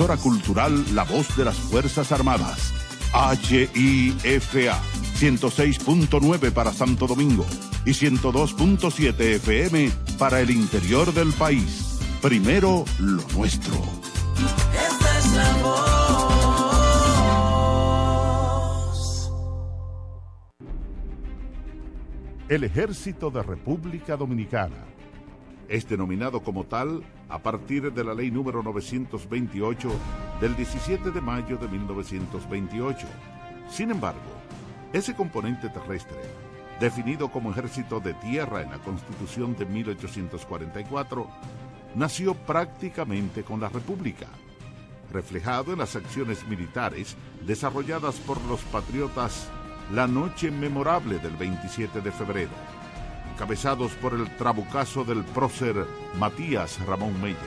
Cultural La Voz de las Fuerzas Armadas. HIFA 106.9 para Santo Domingo y 102.7 FM para el interior del país. Primero lo nuestro. Esta es la voz. El Ejército de República Dominicana es denominado como tal a partir de la ley número 928 del 17 de mayo de 1928. Sin embargo, ese componente terrestre, definido como ejército de tierra en la Constitución de 1844, nació prácticamente con la República, reflejado en las acciones militares desarrolladas por los patriotas la noche memorable del 27 de febrero encabezados por el trabucazo del prócer Matías Ramón Mella.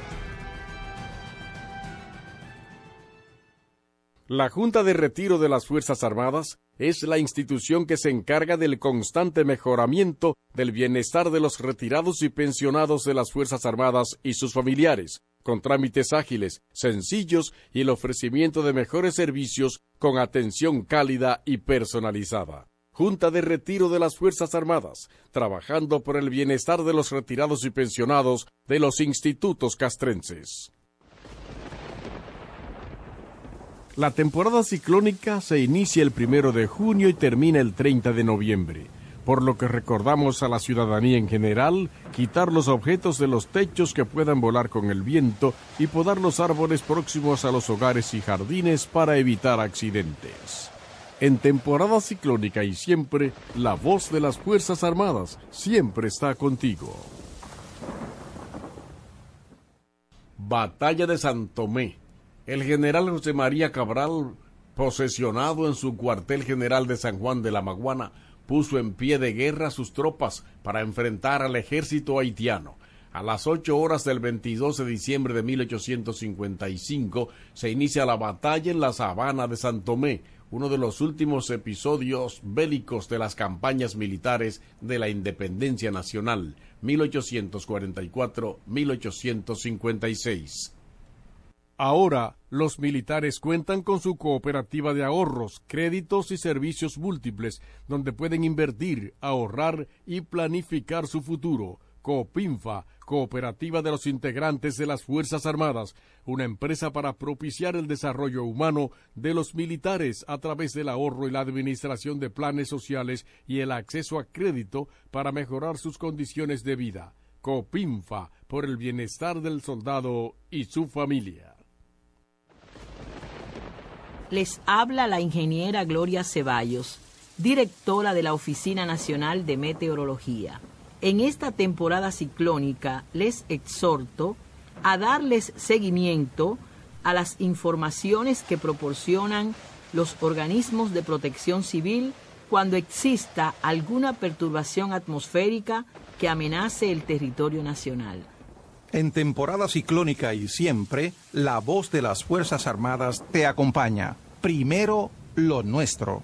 La Junta de Retiro de las Fuerzas Armadas es la institución que se encarga del constante mejoramiento del bienestar de los retirados y pensionados de las Fuerzas Armadas y sus familiares, con trámites ágiles, sencillos y el ofrecimiento de mejores servicios con atención cálida y personalizada. Junta de Retiro de las Fuerzas Armadas, trabajando por el bienestar de los retirados y pensionados de los institutos castrenses. La temporada ciclónica se inicia el primero de junio y termina el 30 de noviembre, por lo que recordamos a la ciudadanía en general quitar los objetos de los techos que puedan volar con el viento y podar los árboles próximos a los hogares y jardines para evitar accidentes. En temporada ciclónica y siempre, la voz de las Fuerzas Armadas siempre está contigo. Batalla de San Tomé. El general José María Cabral, posesionado en su cuartel general de San Juan de la Maguana, puso en pie de guerra sus tropas para enfrentar al ejército haitiano. A las ocho horas del 22 de diciembre de 1855 se inicia la batalla en la sabana de San Tomé, uno de los últimos episodios bélicos de las campañas militares de la independencia nacional 1844-1856. Ahora, los militares cuentan con su cooperativa de ahorros, créditos y servicios múltiples, donde pueden invertir, ahorrar y planificar su futuro. Coopinfa, Cooperativa de los Integrantes de las Fuerzas Armadas, una empresa para propiciar el desarrollo humano de los militares a través del ahorro y la administración de planes sociales y el acceso a crédito para mejorar sus condiciones de vida. Copinfa, por el bienestar del soldado y su familia. Les habla la ingeniera Gloria Ceballos, directora de la Oficina Nacional de Meteorología. En esta temporada ciclónica les exhorto a darles seguimiento a las informaciones que proporcionan los organismos de protección civil cuando exista alguna perturbación atmosférica que amenace el territorio nacional. En temporada ciclónica y siempre, la voz de las Fuerzas Armadas te acompaña. Primero, lo nuestro.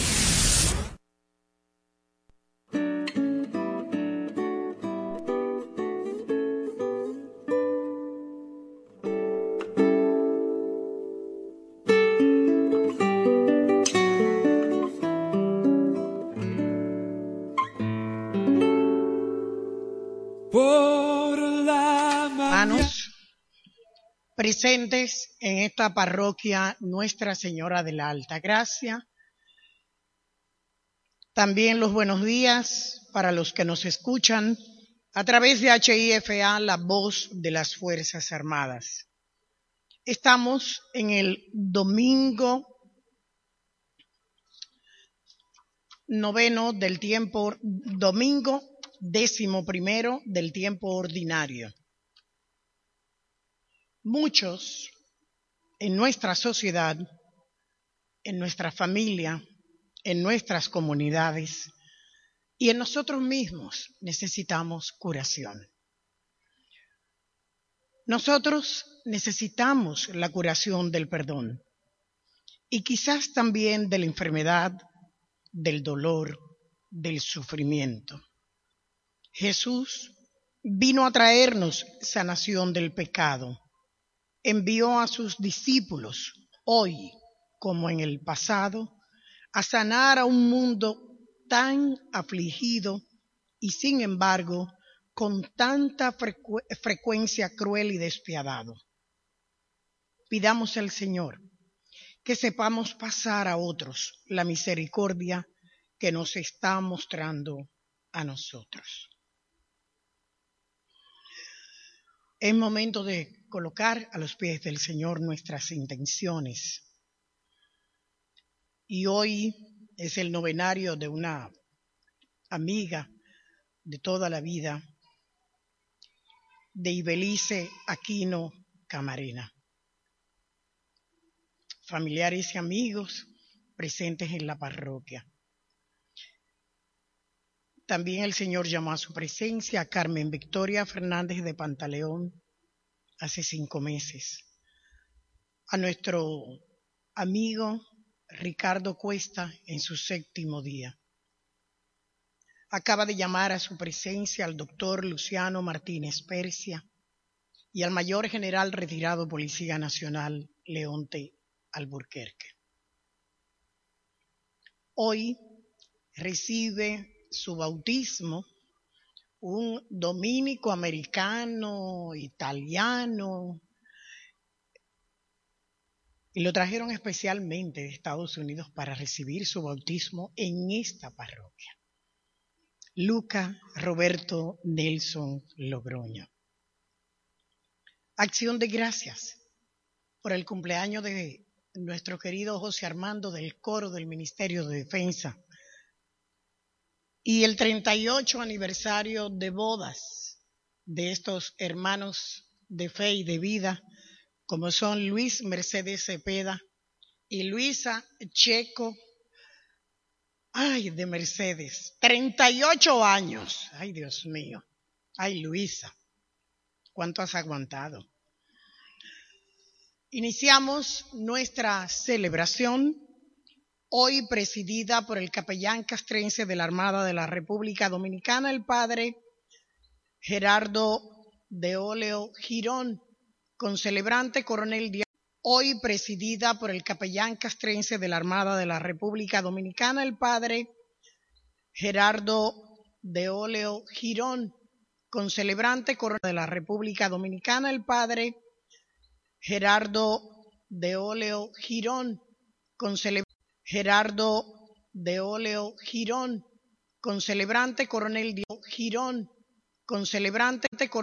Presentes en esta parroquia Nuestra Señora de la Alta Gracia. También los buenos días para los que nos escuchan a través de HIFA, la voz de las Fuerzas Armadas. Estamos en el domingo noveno del tiempo, domingo décimo primero del tiempo ordinario. Muchos en nuestra sociedad, en nuestra familia, en nuestras comunidades y en nosotros mismos necesitamos curación. Nosotros necesitamos la curación del perdón y quizás también de la enfermedad, del dolor, del sufrimiento. Jesús vino a traernos sanación del pecado. Envió a sus discípulos, hoy como en el pasado, a sanar a un mundo tan afligido y sin embargo con tanta frecu frecuencia cruel y despiadado. Pidamos al Señor que sepamos pasar a otros la misericordia que nos está mostrando a nosotros. Es momento de colocar a los pies del Señor nuestras intenciones. Y hoy es el novenario de una amiga de toda la vida, de Ibelice Aquino Camarena. Familiares y amigos presentes en la parroquia. También el Señor llamó a su presencia a Carmen Victoria Fernández de Pantaleón hace cinco meses, a nuestro amigo Ricardo Cuesta en su séptimo día. Acaba de llamar a su presencia al doctor Luciano Martínez Persia y al mayor general retirado Policía Nacional Leonte Alburquerque. Hoy recibe su bautismo un dominico americano, italiano, y lo trajeron especialmente de Estados Unidos para recibir su bautismo en esta parroquia. Luca Roberto Nelson Logroño. Acción de gracias por el cumpleaños de nuestro querido José Armando del coro del Ministerio de Defensa y el 38 aniversario de bodas de estos hermanos de fe y de vida, como son Luis Mercedes Cepeda y Luisa Checo, ay, de Mercedes, 38 años, ay Dios mío, ay Luisa, ¿cuánto has aguantado? Iniciamos nuestra celebración hoy presidida por el capellán castrense de la Armada de la República Dominicana, el padre Gerardo de Oleo Girón, con celebrante coronel hoy presidida por el capellán castrense de la Armada de la República Dominicana, el padre Gerardo de Oleo Girón, con celebrante corona de la República Dominicana, el padre Gerardo de Oleo Girón, con cele- Gerardo de Oleo Girón, con celebrante coronel Girón, con celebrante coronel